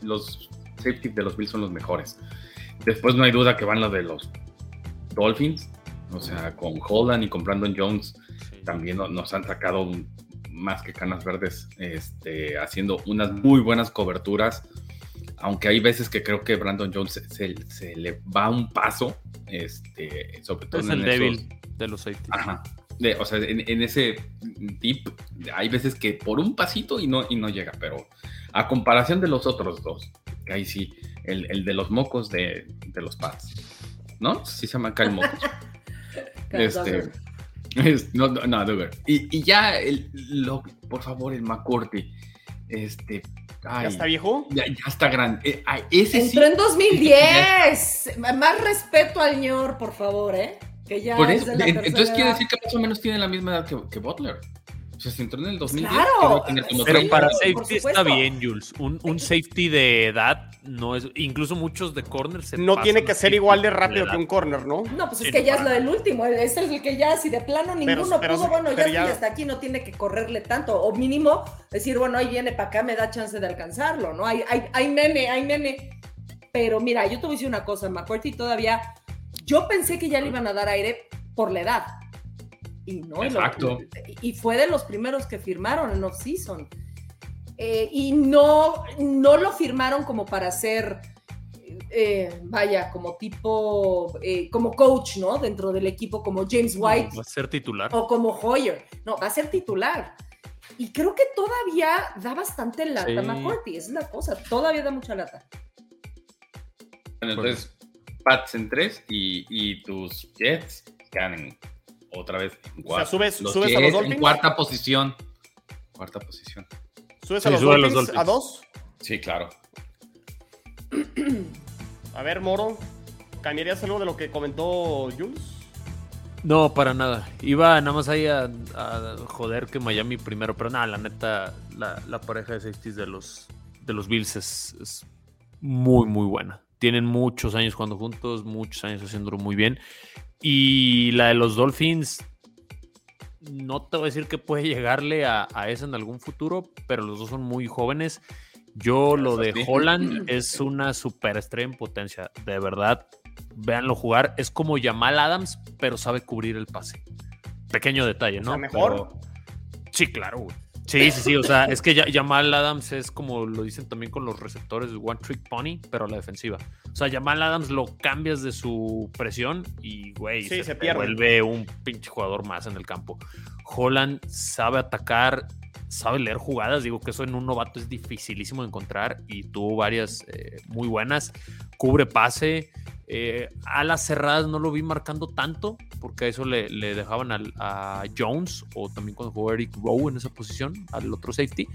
los safety de los Bills son los mejores. Después no hay duda que van los de los Dolphins, o sea, con Holland y con Brandon Jones también nos han sacado más que canas verdes, este, haciendo unas muy buenas coberturas. Aunque hay veces que creo que Brandon Jones se, le va un paso, este, sobre todo es el débil de los safeties. Ajá. o sea, en, ese tip hay veces que por un pasito y no, y no llega, pero a comparación de los otros dos, que ahí sí, el, de los mocos de, los pads, ¿no? Sí se llama el mocos. este, no, no, no y, y, ya, el, lo, por favor, el McCourty, este, ¿Ya está viejo? Ya, está grande. Eh, ese Entró en 2010. Más respeto al señor, por favor, ¿eh? Que ya entonces quiere decir que más o menos tiene la misma edad que, que Butler se entró en el 2010. Claro. Pero para safety está bien, Jules. Un, un, safety de edad no es. Incluso muchos de corner se No tiene que ser igual de rápido que un corner, ¿no? No, pues es que ya es lo del último. Es el que ya, si de plano ninguno pudo, bueno, ya, ya... hasta aquí no tiene que correrle tanto. O mínimo decir, bueno, ahí viene para acá, me da chance de alcanzarlo, ¿no? Hay, hay, hay nene, hay nene. Pero mira, yo te voy a decir una cosa, McCarthy todavía. Yo pensé que ya le iban a dar aire por la edad y no, Exacto. Y, fue de los primeros que firmaron en off-season. Eh, y no, no lo firmaron como para ser, eh, vaya, como tipo, eh, como coach, ¿no? Dentro del equipo, como James White. va a ser titular. O como Hoyer. No, va a ser titular. Y creo que todavía da bastante lata sí. Es la cosa, todavía da mucha lata. Bueno, entonces, Pats en tres y, y tus Jets quedan otra vez en cuarta. O sea, subes, subes a los Dolphins. En cuarta posición. Cuarta posición. ¿Subes a los, Dolphins, a dos? Sí, claro. A ver, Moro, ¿cambiarías algo de lo que comentó Jules? No, para nada. Iba nada más ahí a, joder que Miami primero, pero nada, la neta, la, pareja de safeties de los, de los Bills es, muy, muy buena. Tienen muchos años jugando juntos, muchos años haciéndolo muy bien. Y la de los Dolphins, no te voy a decir que puede llegarle a, a esa en algún futuro, pero los dos son muy jóvenes. Yo lo de Holland es una superestrella en potencia, de verdad véanlo jugar. Es como Jamal Adams, pero sabe cubrir el pase. Pequeño detalle, ¿no? mejor. Sí, claro, Sí, sí, sí. O sea, es que Jamal Adams es como lo dicen también con los receptores de One Trick Pony, pero a la defensiva. O sea, Jamal Adams lo cambias de su presión y, güey, se, se vuelve un pinche jugador más en el campo. Holland sabe atacar, sabe leer jugadas. Digo que eso en un novato es dificilísimo de encontrar y tuvo varias eh, muy buenas. Cubre pase. Eh, alas cerradas no lo vi marcando tanto, porque a eso le, dejaban a Jones o también cuando jugó Eric Rowe en esa posición, al otro safety.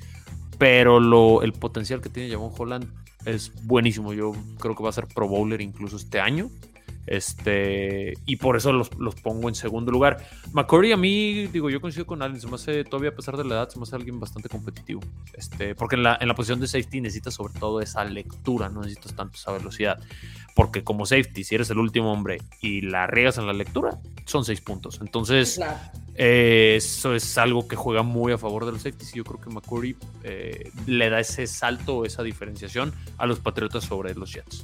Pero lo, el potencial que tiene Javon Holland es buenísimo. Yo creo que va a ser Pro Bowler incluso este año. Este, y por eso los, pongo en segundo lugar. McCurry a mí, digo, yo coincido con alguien, se me hace todavía a pesar de la edad, se me hace alguien bastante competitivo. Este, porque en la, en la posición de safety necesitas sobre todo esa lectura, no necesitas tanto esa velocidad. Porque como safety, si eres el último hombre y la riegas en la lectura, son seis puntos. Entonces, eh, eso es algo que juega muy a favor de los safeties. Y yo creo que McCurry eh, le da ese salto, esa diferenciación a los Patriotas sobre los Jets.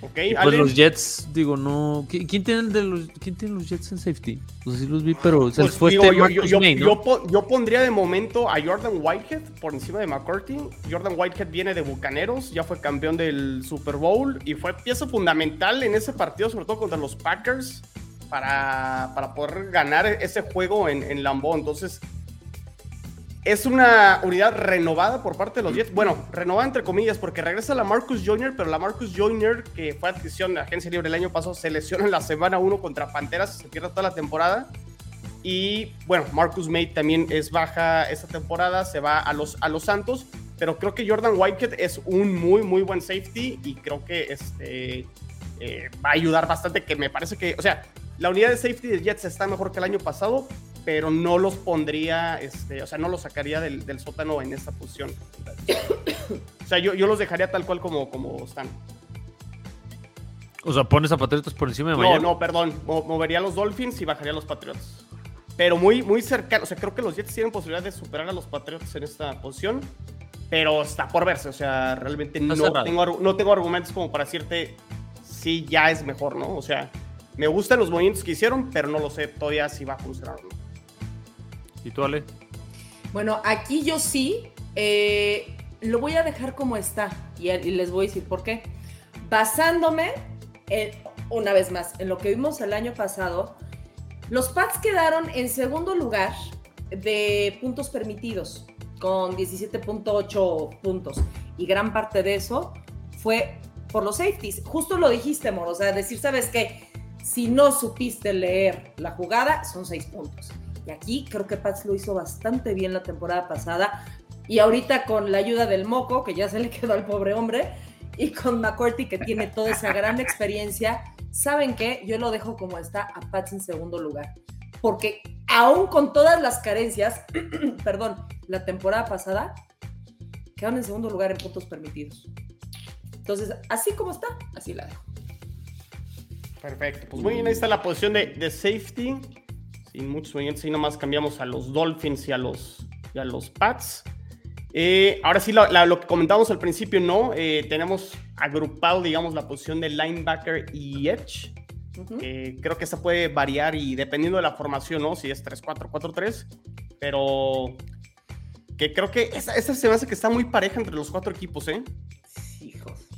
Ok, pues los Jets, digo, no. ¿Quién tiene, de los, ¿quién tiene los Jets en safety? No sé si los vi, pero se pues fue este yo, pondría de momento a Jordan Whitehead por encima de McCarthy. Jordan Whitehead viene de Bucaneros, ya fue campeón del Super Bowl y fue pieza fundamental en ese partido, sobre todo contra los Packers, para, para poder ganar ese juego en, en Lambeau. Entonces, es una unidad renovada por parte de los Jets. Bueno, renovada entre comillas, porque regresa la Marcus Joyner, pero la Marcus Joyner, que fue adquisición de agencia libre el año pasado, se lesiona en la semana 1 contra Panteras, se pierde toda la temporada. Y bueno, Marcus May también es baja esta temporada, se va a los, a los Santos, pero creo que Jordan Whitehead es un muy, muy buen safety y creo que este, eh, va a ayudar bastante, que me parece que, o sea, la unidad de safety de Jets está mejor que el año pasado, pero no los pondría, este, o sea, no los sacaría del, sótano en esta posición. o sea, yo, yo, los dejaría tal cual como, como están. O sea, pones a Patriotas por encima de Miami. No, no, perdón. movería a los Dolphins y bajaría a los Patriotas. Pero muy, muy cercano. O sea, creo que los Jets tienen posibilidad de superar a los Patriotas en esta posición. Pero está por verse. O sea, realmente no tengo, no tengo argumentos como para decirte si ya es mejor, ¿no? O sea, me gustan los movimientos que hicieron, pero no lo sé todavía si va a funcionar o no. ¿Y tú, Ale? Bueno, aquí yo sí eh, lo voy a dejar como está y, les voy a decir por qué. Basándome, una vez más, en lo que vimos el año pasado, los Pats quedaron en segundo lugar de puntos permitidos, con 17.8 puntos. Y gran parte de eso fue por los safeties. Justo lo dijiste, Moro. O sea, decir, ¿sabes qué? Si no supiste leer la jugada, son seis puntos. Y aquí creo que Pats lo hizo bastante bien la temporada pasada. Y ahorita con la ayuda del Moco, que ya se le quedó al pobre hombre, y con McCourty, que tiene toda esa gran experiencia, ¿saben qué? Yo lo dejo como está a Pats en segundo lugar. Porque aún con todas las carencias, perdón, la temporada pasada, quedaron en segundo lugar en puntos permitidos. Entonces, así como está, así la dejo. Perfecto. Pues muy bien, ahí está la posición de, de safety sin muchos movimientos, y nomás cambiamos a los Dolphins y a los, y a los Pats. Eh, ahora sí, lo que comentábamos al principio, ¿no? Eh, tenemos agrupado, digamos, la posición de linebacker y edge. creo que esta puede variar y dependiendo de la formación, ¿no? Si es 3-4, 4-3, pero que creo que esta, esta, se me hace que está muy pareja entre los cuatro equipos, ¿eh? Hijos.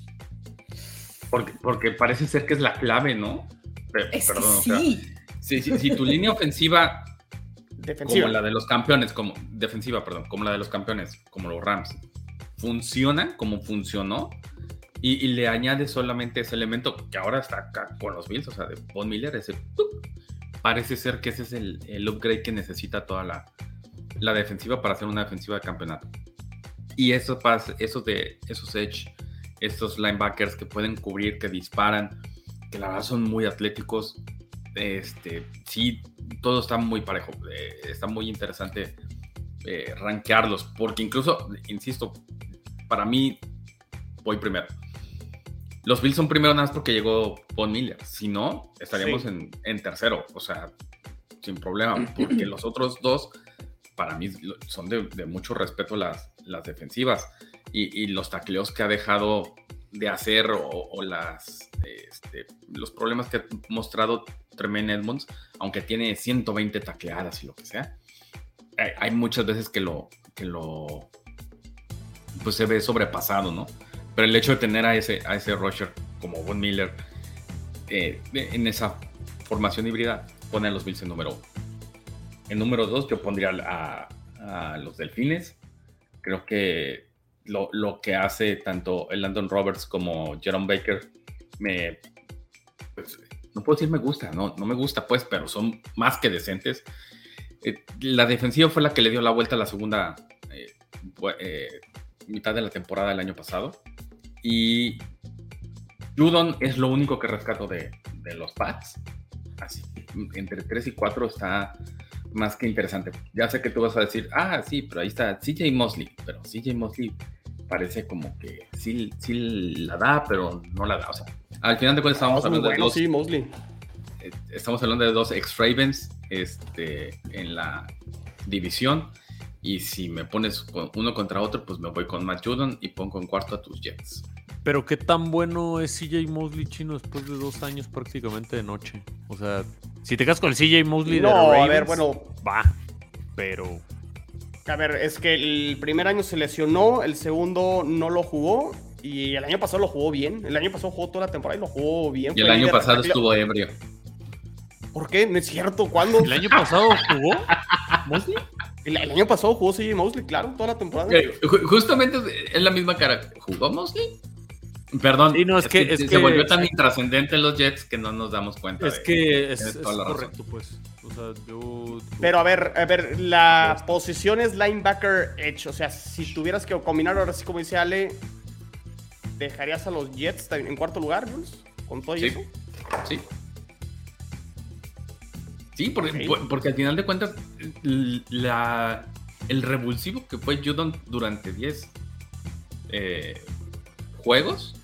Porque, porque parece ser que es la clave, ¿no? perdón, sí. Si, tu línea ofensiva, defensiva. como la de los campeones, como defensiva, perdón, como la de los campeones, como los Rams, funciona como funcionó y, le añade solamente ese elemento que ahora está acá con los Bills, o sea, de Von Miller, ese parece ser que ese es el, upgrade que necesita toda la, la, defensiva para hacer una defensiva de campeonato. Y eso, esos de esos Edge estos linebackers que pueden cubrir, que disparan, que la verdad son muy atléticos. Este, sí, todo está muy parejo. Eh, está muy interesante eh, rankearlos, porque incluso, insisto, para mí voy primero. Los Bills son primero nada más porque llegó Von Miller. Si no, estaríamos en, tercero. O sea, sin problema. Porque los otros dos, para mí, son de, mucho respeto las, las defensivas. Y, los tacleos que ha dejado de hacer o, las, este, los problemas que ha mostrado Tremaine Edmonds, aunque tiene 120 tacleadas y lo que sea, hay, muchas veces que lo, que lo pues se ve sobrepasado, ¿no? Pero el hecho de tener a ese, a ese rusher como Von Miller eh, en esa formación híbrida pone a los Bills en número uno. En número dos yo pondría a, los Delfines. Creo que lo, que hace tanto el Landon Roberts como Jerome Baker me... Pues, no puedo decir me gusta, no, no me gusta pues, pero son más que decentes. Eh, la defensiva fue la que le dio la vuelta a la segunda eh, mitad de la temporada del año pasado. Y Judon es lo único que rescato de, los Pats. Así, entre 3 y 4 está más que interesante. Ya sé que tú vas a decir, ah, sí, pero ahí está CJ Mosley. Pero CJ Mosley parece como que sí, sí la da, pero no la da. O sea, al final de cuentas estamos hablando de dos. Mosley. Eh, estamos hablando de dos ex-Ravens este, en la división. Y si me pones uno contra otro, pues me voy con Matt Judon y pongo en cuarto a tus Jets. Pero qué tan bueno es CJ Mosley chino después de dos años prácticamente de noche. O sea, si te quedas con el CJ Mosley no, de Ravens, a ver, bueno, va. Pero a ver, es que el primer año se lesionó, el segundo no lo jugó y el año pasado lo jugó bien. El año pasado jugó toda la temporada y lo jugó bien. Y el año pasado estuvo ebrio. ¿Por qué? No es cierto. ¿Cuándo? ¿El año pasado jugó Mosley? El, año pasado jugó CJ Mosley, claro, toda la temporada. justamente es la misma cara. ¿Jugó Mosley? Perdón, no, es, que, se volvió tan intrascendente los Jets que no nos damos cuenta. Es que es, correcto, pues. Pero a ver, a ver, la posición es linebacker edge. O sea, si tuvieras que combinar ahora sí, como dice Ale, ¿dejarías a los Jets en cuarto lugar, Jules? ¿Con todo eso? Sí. Sí, porque, porque al final de cuentas, la, el revulsivo que fue Judon durante 10 eh, juegos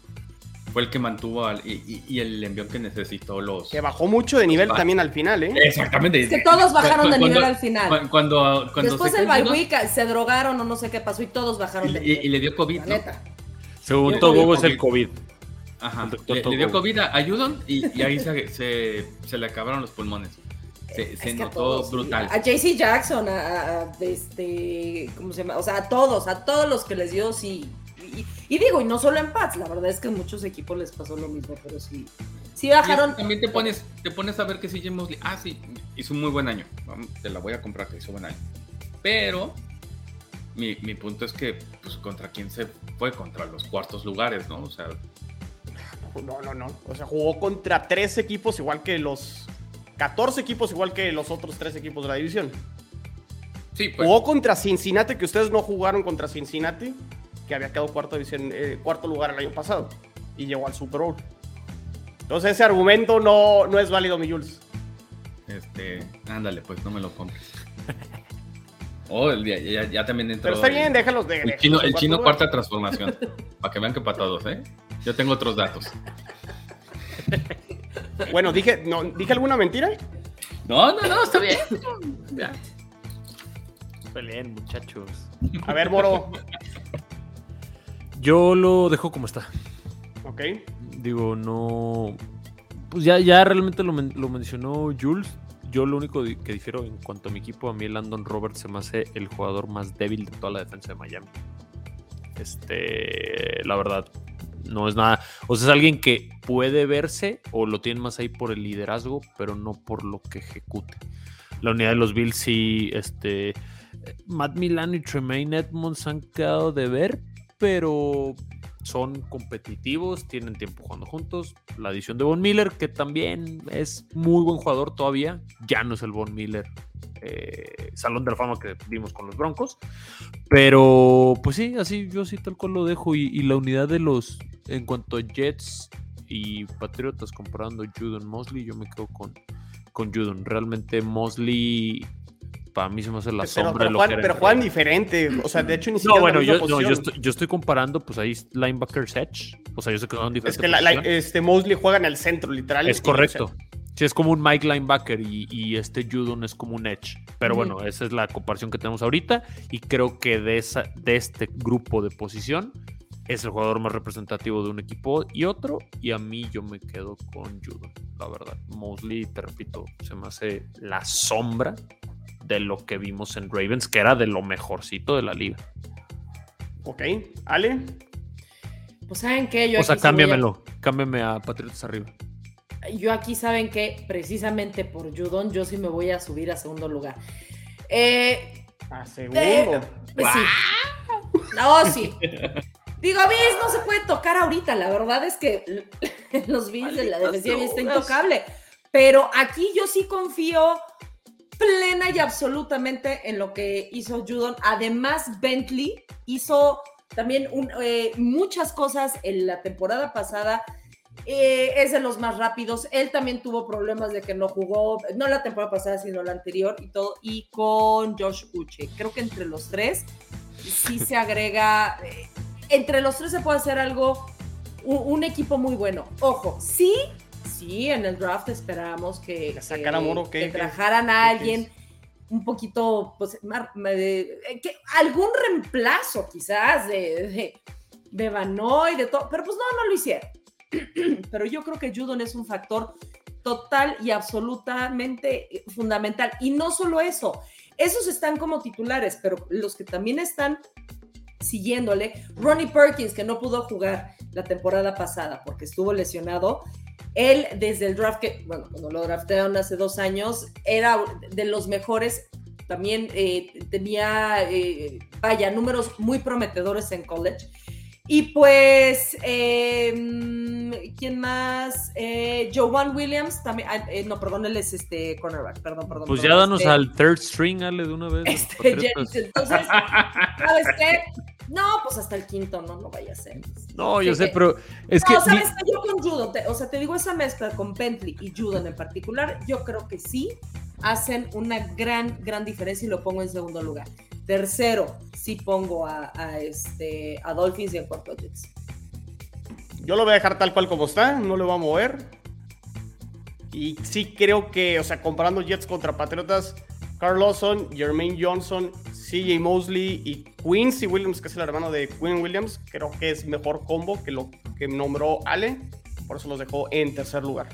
fue el que mantuvo y, el envión que necesitó los. Que bajó mucho de nivel también al final, ¿eh? Exactamente. Es que todos bajaron de nivel al final. Cuando, Después el bye se drogaron o no sé qué pasó y todos bajaron de nivel. Y, le dio COVID. Según todo es el COVID. Ajá. Le, dio COVID a Judon y, ahí se, se le acabaron los pulmones. Se, notó brutal. A JC Jackson, a, este, ¿cómo se llama? O sea, a todos, a todos los que les dio, sí. Y, digo, y no solo en Pats, la verdad es que a muchos equipos les pasó lo mismo, pero sí. Sí bajaron. también te pones, te pones a ver que CJ Mosley, ah, sí, hizo un muy buen año. te la voy a comprar que hizo buen año. Pero mi, mi punto es que, pues, ¿contra quién se fue? Contra los cuartos lugares, ¿no? O sea. No, no, no. O sea, jugó contra tres equipos igual que los 14 equipos igual que los otros tres equipos de la división. Sí, pues. Jugó contra Cincinnati, que ustedes no jugaron contra Cincinnati, que había quedado cuarto, división, eh, cuarto lugar el año pasado y llegó al Super Bowl. Entonces ese argumento no, no es válido, mi Jules. Este, ándale, pues no me lo compres. Oh, ya, ya, también entró. Pero está bien, déjalos de. El chino, el chino cuarta transformación. para que vean que para todos, ¿eh? Yo tengo otros datos. Bueno, dije, no, ¿dije alguna mentira? No, no, no, está bien. Peleen, muchachos. A ver, Moro. Yo lo dejo como está. Ok. Digo, no. Pues ya, ya realmente lo, mencionó Jules. Yo lo único que difiero en cuanto a mi equipo, a mí Landon Roberts se me hace el jugador más débil de toda la defensa de Miami. Este, la verdad, no es nada. O sea, es alguien que puede verse o lo tiene más ahí por el liderazgo, pero no por lo que ejecute. La unidad de los Bills sí, este. Matt Milano y Tremaine Edmonds han quedado de ver, pero son competitivos, tienen tiempo jugando juntos. La adición de Von Miller, que también es muy buen jugador todavía, ya no es el Von Miller eh, Salón de la Fama que vimos con los Broncos. Pero, pues sí, así yo sí tal cual lo dejo. Y, la unidad de los, en cuanto a Jets y Patriotas comparando Judon Mosley, yo me quedo con, con Judon. Realmente Mosley para mí se me hace la sombra pero, lo Juan, Pero juegan diferente. O sea, de hecho, ni siquiera. No, bueno, yo, no, yo, estoy, yo, estoy, comparando, pues ahí linebackers edge. O sea, yo sé que son diferentes. Es que este Mosley juega en el centro, literal. Es correcto. Sí, es como un Mike linebacker y, este Judon es como un edge. Pero bueno, esa es la comparación que tenemos ahorita. Y creo que de, esa, de este grupo de posición es el jugador más representativo de un equipo y otro. Y a mí yo me quedo con Judon, la verdad. Mosley, te repito, se me hace la sombra de lo que vimos en Ravens, que era de lo mejorcito de la liga. Ok, Ale. Pues saben que yo... O sea, cámbiamelo, a... cámbiame a Patriotas arriba. Yo aquí saben que precisamente por Judon yo sí me voy a subir a segundo lugar. Eh, ¿A segundo? pues sí. No, sí. Digo, Bills no se puede tocar ahorita. La verdad es que los Bills de la defensiva está intocable. Pero aquí yo sí confío plena y absolutamente en lo que hizo Judon. Además, Bentley hizo también eh, muchas cosas en la temporada pasada. Eh, es de los más rápidos. Él también tuvo problemas de que no jugó, no la temporada pasada, sino la anterior y todo. Y con Josh Uche. Creo que entre los tres sí se agrega. Eh, entre los tres se puede hacer algo, un equipo muy bueno. Ojo, sí sí, en el draft esperábamos que, que, trabajaran a alguien un poquito, pues, eh, que, algún reemplazo quizás de, de, de Banoy, de todo, pero pues no, no lo hicieron. pero yo creo que Judon es un factor total y absolutamente fundamental. Y no solo eso, esos están como titulares, pero los que también están siguiéndole, Ronnie Perkins, que no pudo jugar la temporada pasada porque estuvo lesionado, él, desde el draft que, bueno, cuando lo draftearon hace dos años, era de los mejores. También eh, tenía, eh, vaya, números muy prometedores en college. Y pues, em, ¿quién más? Eh, Jovan Williams, también, ah, eh, no, perdón, él es este cornerback, perdón, perdón. Pues ya danos este al third string, Ale, de una vez. Este, entonces, ¿sabes qué? No, pues hasta el quinto, no, no vaya a ser. No, yo sé, pero es que. No, sabes que yo con Judo, o sea, te digo esa mezcla con Bentley y Judon en particular, yo creo que sí hacen una gran, gran diferencia y lo pongo en segundo lugar. Tercero, sí pongo a, este, a Dolphins y en cuarto a Jets. Yo lo voy a dejar tal cual como está, no lo voy a mover. Y sí creo que, o sea, comparando Jets contra Patriotas, Carl Lawson, Jermaine Johnson, CJ Mosley y Quincy Williams, que es el hermano de Quinn Williams, creo que es mejor combo que lo que nombró Ale. Por eso los dejó en tercer lugar.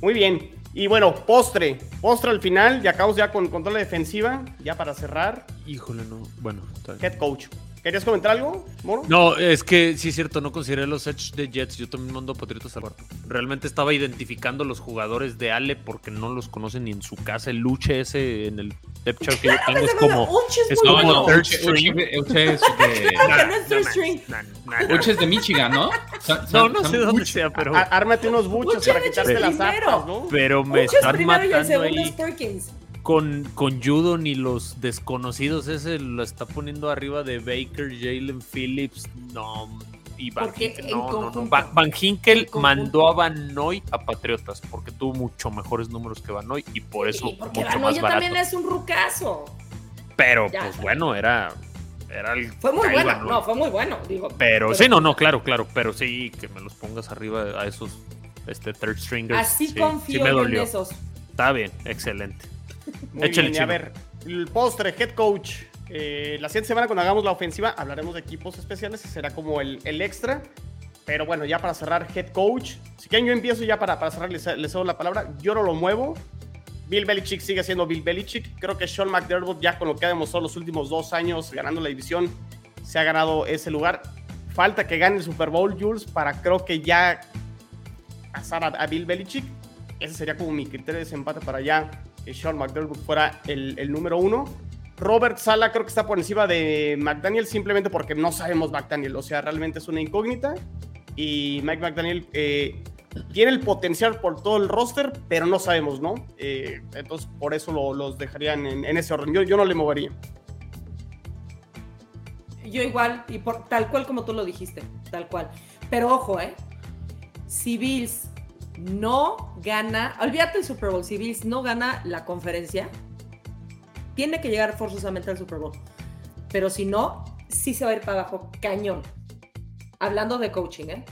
Muy bien. Y bueno, postre. Postre al final. Y acabamos ya con control defensiva. Ya para cerrar. Híjole, no. Bueno, Head coach. ¿Querías comentar algo, Moro? No, es que sí es cierto, no consideré los Edge de Jets. Yo también mando Patriotas al cuarto. Realmente estaba identificando los jugadores de Ale porque no los conocen ni en su casa. El luche ese en el depth chart que yo tengo es como. Es como third string. Uche es de. Uche es de Michigan, ¿no? No, no sé dónde sea, pero. Ármate unos buchos para quitarte las aspas, ¿no? Pero me están matando ahí con, con Judon y los desconocidos, ese lo está poniendo arriba de Baker, Jalen Phillips, no. Y Van Hinkel, no, no, Van, Hinkel mandó a Van Noy a Patriotas porque tuvo mucho mejores números que Van Noy y por eso y porque mucho Van Noy también es un rucazo. Pero pues bueno, era era el fue muy bueno, no, fue muy bueno, digo. Pero, sí, no, no, claro, claro, pero sí que me los pongas arriba a esos este third stringers. Así confío en esos. Está bien, excelente. Muy bien, a ver, el postre, head coach. Eh, la siguiente semana cuando hagamos la ofensiva hablaremos de equipos especiales y será como el, el extra. Pero bueno, ya para cerrar, head coach. Si quieren, yo empiezo ya para, para cerrar, les, les doy la palabra. Yo no lo muevo. Bill Belichick sigue siendo Bill Belichick. Creo que Sean McDermott, ya con lo que ha demostrado los últimos dos años ganando la división, se ha ganado ese lugar. Falta que gane el Super Bowl, Jules, para creo que ya pasar a, a Bill Belichick. Ese sería como mi criterio de desempate para ya Sean McDermott fuera el, número uno. Robert Sala creo que está por encima de McDaniel simplemente porque no sabemos McDaniel. O sea, realmente es una incógnita. Y Mike McDaniel eh, tiene el potencial por todo el roster, pero no sabemos, ¿no? Eh, entonces, por eso los dejarían en, ese orden. Yo, yo no le movería. Yo igual, y por, tal cual como tú lo dijiste, tal cual. Pero ojo, ¿eh? Si Bills no gana, olvídate el Super Bowl, si Bills no gana la conferencia, tiene que llegar forzosamente al Super Bowl. Pero si no, sí se va a ir para abajo cañón. Hablando de coaching, ¿eh?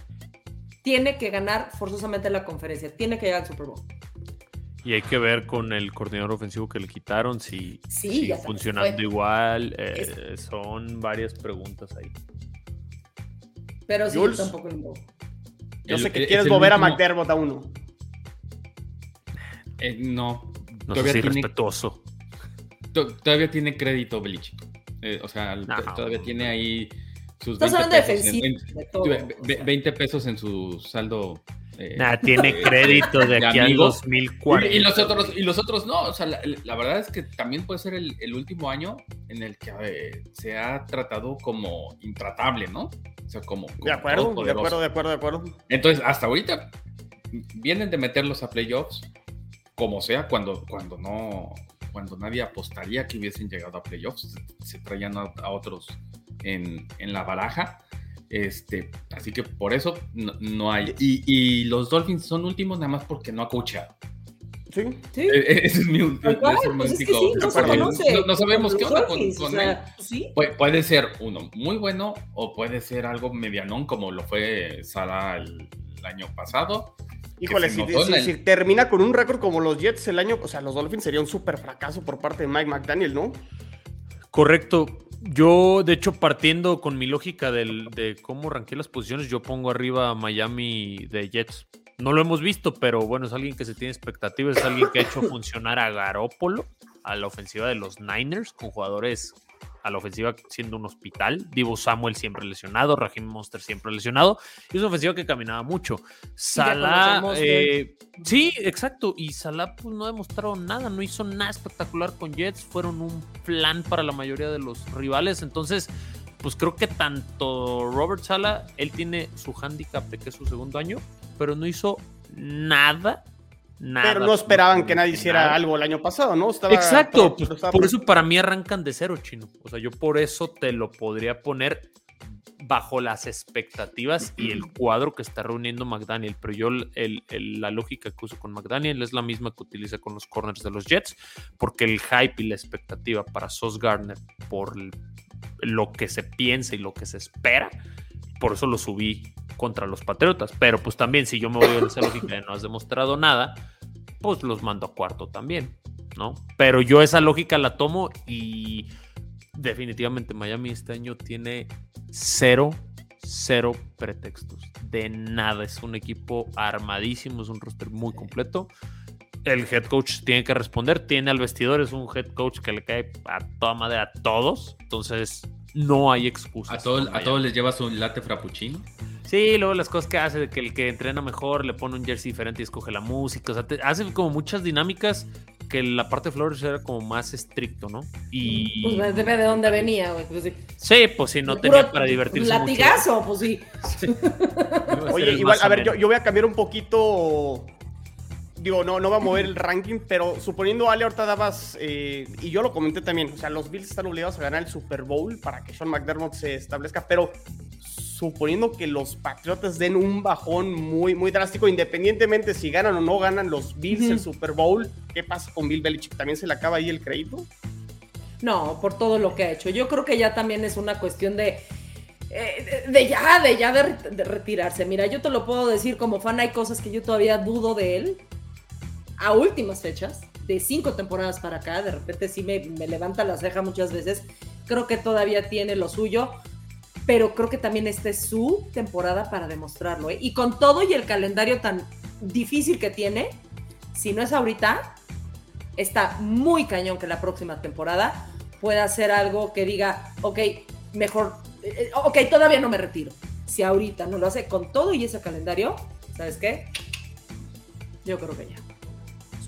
Tiene que ganar forzosamente la conferencia, tiene que llegar al Super Bowl. Y hay que ver con el coordinador ofensivo que le quitaron si sigue funcionando igual. Eh, son varias preguntas ahí. Pero sí, tampoco Yo sé que quieres mover a McDermott a uno. Eh, no. No todavía soy irrespetuoso. todavía tiene crédito Belichick. Eh, o sea, todavía tiene ahí sus 20 pesos, 20 pesos en su saldo eh, tiene crédito de, aquí al 2040. Y, los otros, y los otros no. O sea, la, verdad es que también puede ser el, último año en el que se ha tratado como intratable, ¿no? O sea, como. de acuerdo, de acuerdo, de acuerdo, de acuerdo. Entonces, hasta ahorita vienen de meterlos a playoffs, como sea, cuando, cuando no. Cuando nadie apostaría que hubiesen llegado a playoffs, se, traían a, otros en, en la baraja este, así que por eso no, hay. Y, los Dolphins son últimos nada más porque no ha coachado. Sí, sí. E, e, ese es mi, último pues no, sabemos qué onda con, él. puede ser uno muy bueno o puede ser algo medianón como lo fue Sala el, año pasado. Híjole, si, si, termina con un récord como los Jets el año, o sea, los Dolphins sería un súper fracaso por parte de Mike McDaniel, ¿no? Correcto. Yo, de hecho, partiendo con mi lógica de cómo ranqué las posiciones, yo pongo arriba a Miami de Jets. No lo hemos visto, pero bueno, es alguien que se tiene expectativas, es alguien que ha hecho funcionar a Garópolo, a la ofensiva de los Niners, con jugadores a la ofensiva siendo un hospital. Divo Samuel siempre lesionado, Raheem Monster siempre lesionado. Y es una ofensiva que caminaba mucho. Salah, eh, sí, exacto. Y Salah pues, no ha demostrado nada, no hizo nada espectacular con Jets. Fueron un plan para la mayoría de los rivales. Entonces, pues creo que tanto Robert Salah, él tiene su handicap de que es su segundo año, pero no hizo nada pero no esperaban que nadie hiciera algo el año pasado, ¿no? Exacto, pues, por eso para mí arrancan de cero, chino. O sea, yo por eso te lo podría poner bajo las expectativas y el cuadro que está reuniendo McDaniel. Pero yo la lógica que uso con McDaniel es la misma que utiliza con los corners de los Jets, porque el hype y la expectativa para Sos Gardner por lo que se piensa y lo que se espera, por eso lo subí contra los Patriotas. Pero pues también, si yo me voy a esa lógica de no has demostrado nada, pues los mando a cuarto también, ¿no? Pero yo esa lógica la tomo y definitivamente Miami este año tiene cero, cero pretextos. De nada. Es un equipo armadísimo, es un roster muy completo. El head coach tiene que responder, tiene al vestidor, es un head coach que le cae a toda madre a todos. Entonces, no hay excusa. ¿A, todos, ¿A todos les llevas un latte frappuccino? Sí, luego las cosas que hace, de que el que entrena mejor le pone un jersey diferente y escoge la música. O sea, hace como muchas dinámicas que la parte de Flores era como más estricto, ¿no? Y. Pues depende de dónde venía, güey. Pues, sí. pues sí, no tenía para divertirse. Latigazo, pues sí. Oye, igual, a ver, yo, yo voy a cambiar un poquito digo, no, no va a mover el ranking, pero suponiendo Ale ahorita dabas, eh, y yo lo comenté también, o sea, los Bills están obligados a ganar el Super Bowl para que Sean McDermott se establezca, pero suponiendo que los Patriotas den un bajón muy, muy drástico, independientemente si ganan o no ganan los Bills el Super Bowl, ¿qué pasa con Bill Belichick? ¿También se le acaba ahí el crédito? No, por todo lo que ha hecho. Yo creo que ya también es una cuestión de... Eh, de ya, de ya de, retirarse. Mira, yo te lo puedo decir como fan, hay cosas que yo todavía dudo de él a últimas fechas, de cinco temporadas para acá, de repente sí me, me levanta la ceja muchas veces, creo que todavía tiene lo suyo, pero creo que también esta es su temporada para demostrarlo. ¿eh? Y con todo y el calendario tan difícil que tiene, si no es ahorita, está muy cañón que la próxima temporada pueda hacer algo que diga, ok, mejor, eh, ok, todavía no me retiro. Si ahorita no lo hace con todo y ese calendario, ¿sabes qué? Yo creo que ya.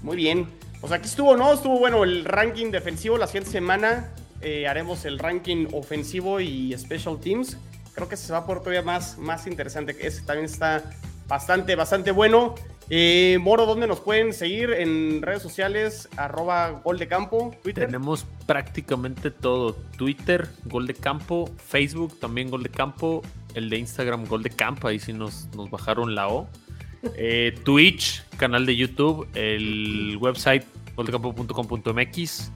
Muy bien. Pues aquí estuvo, ¿no? Estuvo bueno el ranking defensivo la siguiente semana eh, haremos el ranking ofensivo y special teams. Creo que se va a poner todavía más, más interesante. Ese también está bastante, bastante bueno. Eh, Moro, ¿dónde nos pueden seguir? En redes sociales, arroba Gol de Campo, Twitter. Tenemos prácticamente todo. Twitter, Gol de Campo, Facebook, también Gol de Campo, el de Instagram, Gol de Campo, ahí sí nos, nos bajaron la O. Eh, Twitch, canal de YouTube, el website goldecampo.com.mx.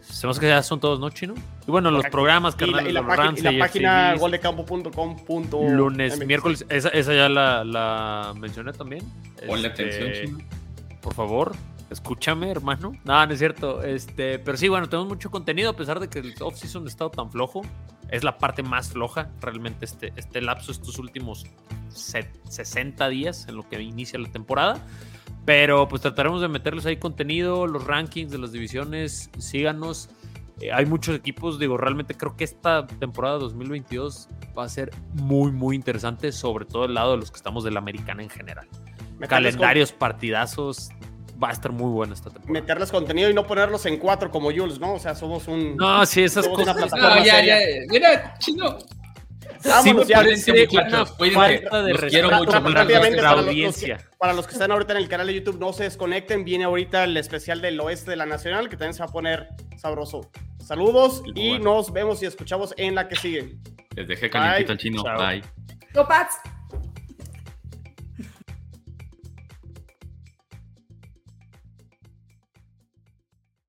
Se que ya son todos, ¿no, Chino? Y bueno, los programas, carnal, y la, página goldecampo.com. Lunes, miércoles, esa, esa ya la, la, mencioné también. Ponle este, atención, Chino. Por favor, escúchame, hermano. No, no es cierto. Este, pero sí, bueno, tenemos mucho contenido, a pesar de que el off-season ha estado tan flojo. Es la parte más floja, realmente, este, este lapso, estos últimos 60 días en lo que inicia la temporada. Pero pues trataremos de meterles ahí contenido, los rankings de las divisiones, síganos. Eh, hay muchos equipos, digo, realmente creo que esta temporada 2022 va a ser muy, muy interesante, sobre todo el lado de los que estamos de la americana en general. Calendarios, partidazos, va a estar muy buena esta temporada. Meterles contenido y no ponerlos en cuatro como Jules, ¿no? O sea, somos un. No, sí, esas cosas. No, ya, ya. Mira, chino, Vámonos, ya. Falta de quiero mucho. Nuestra audiencia. Para los, que, están ahorita en el canal de YouTube, no se desconecten. Viene ahorita el especial del oeste de la Nacional, que también se va a poner sabroso. Saludos y nos vemos y escuchamos en la que sigue. Les dejé calientito al chino. Bye. Go Pats.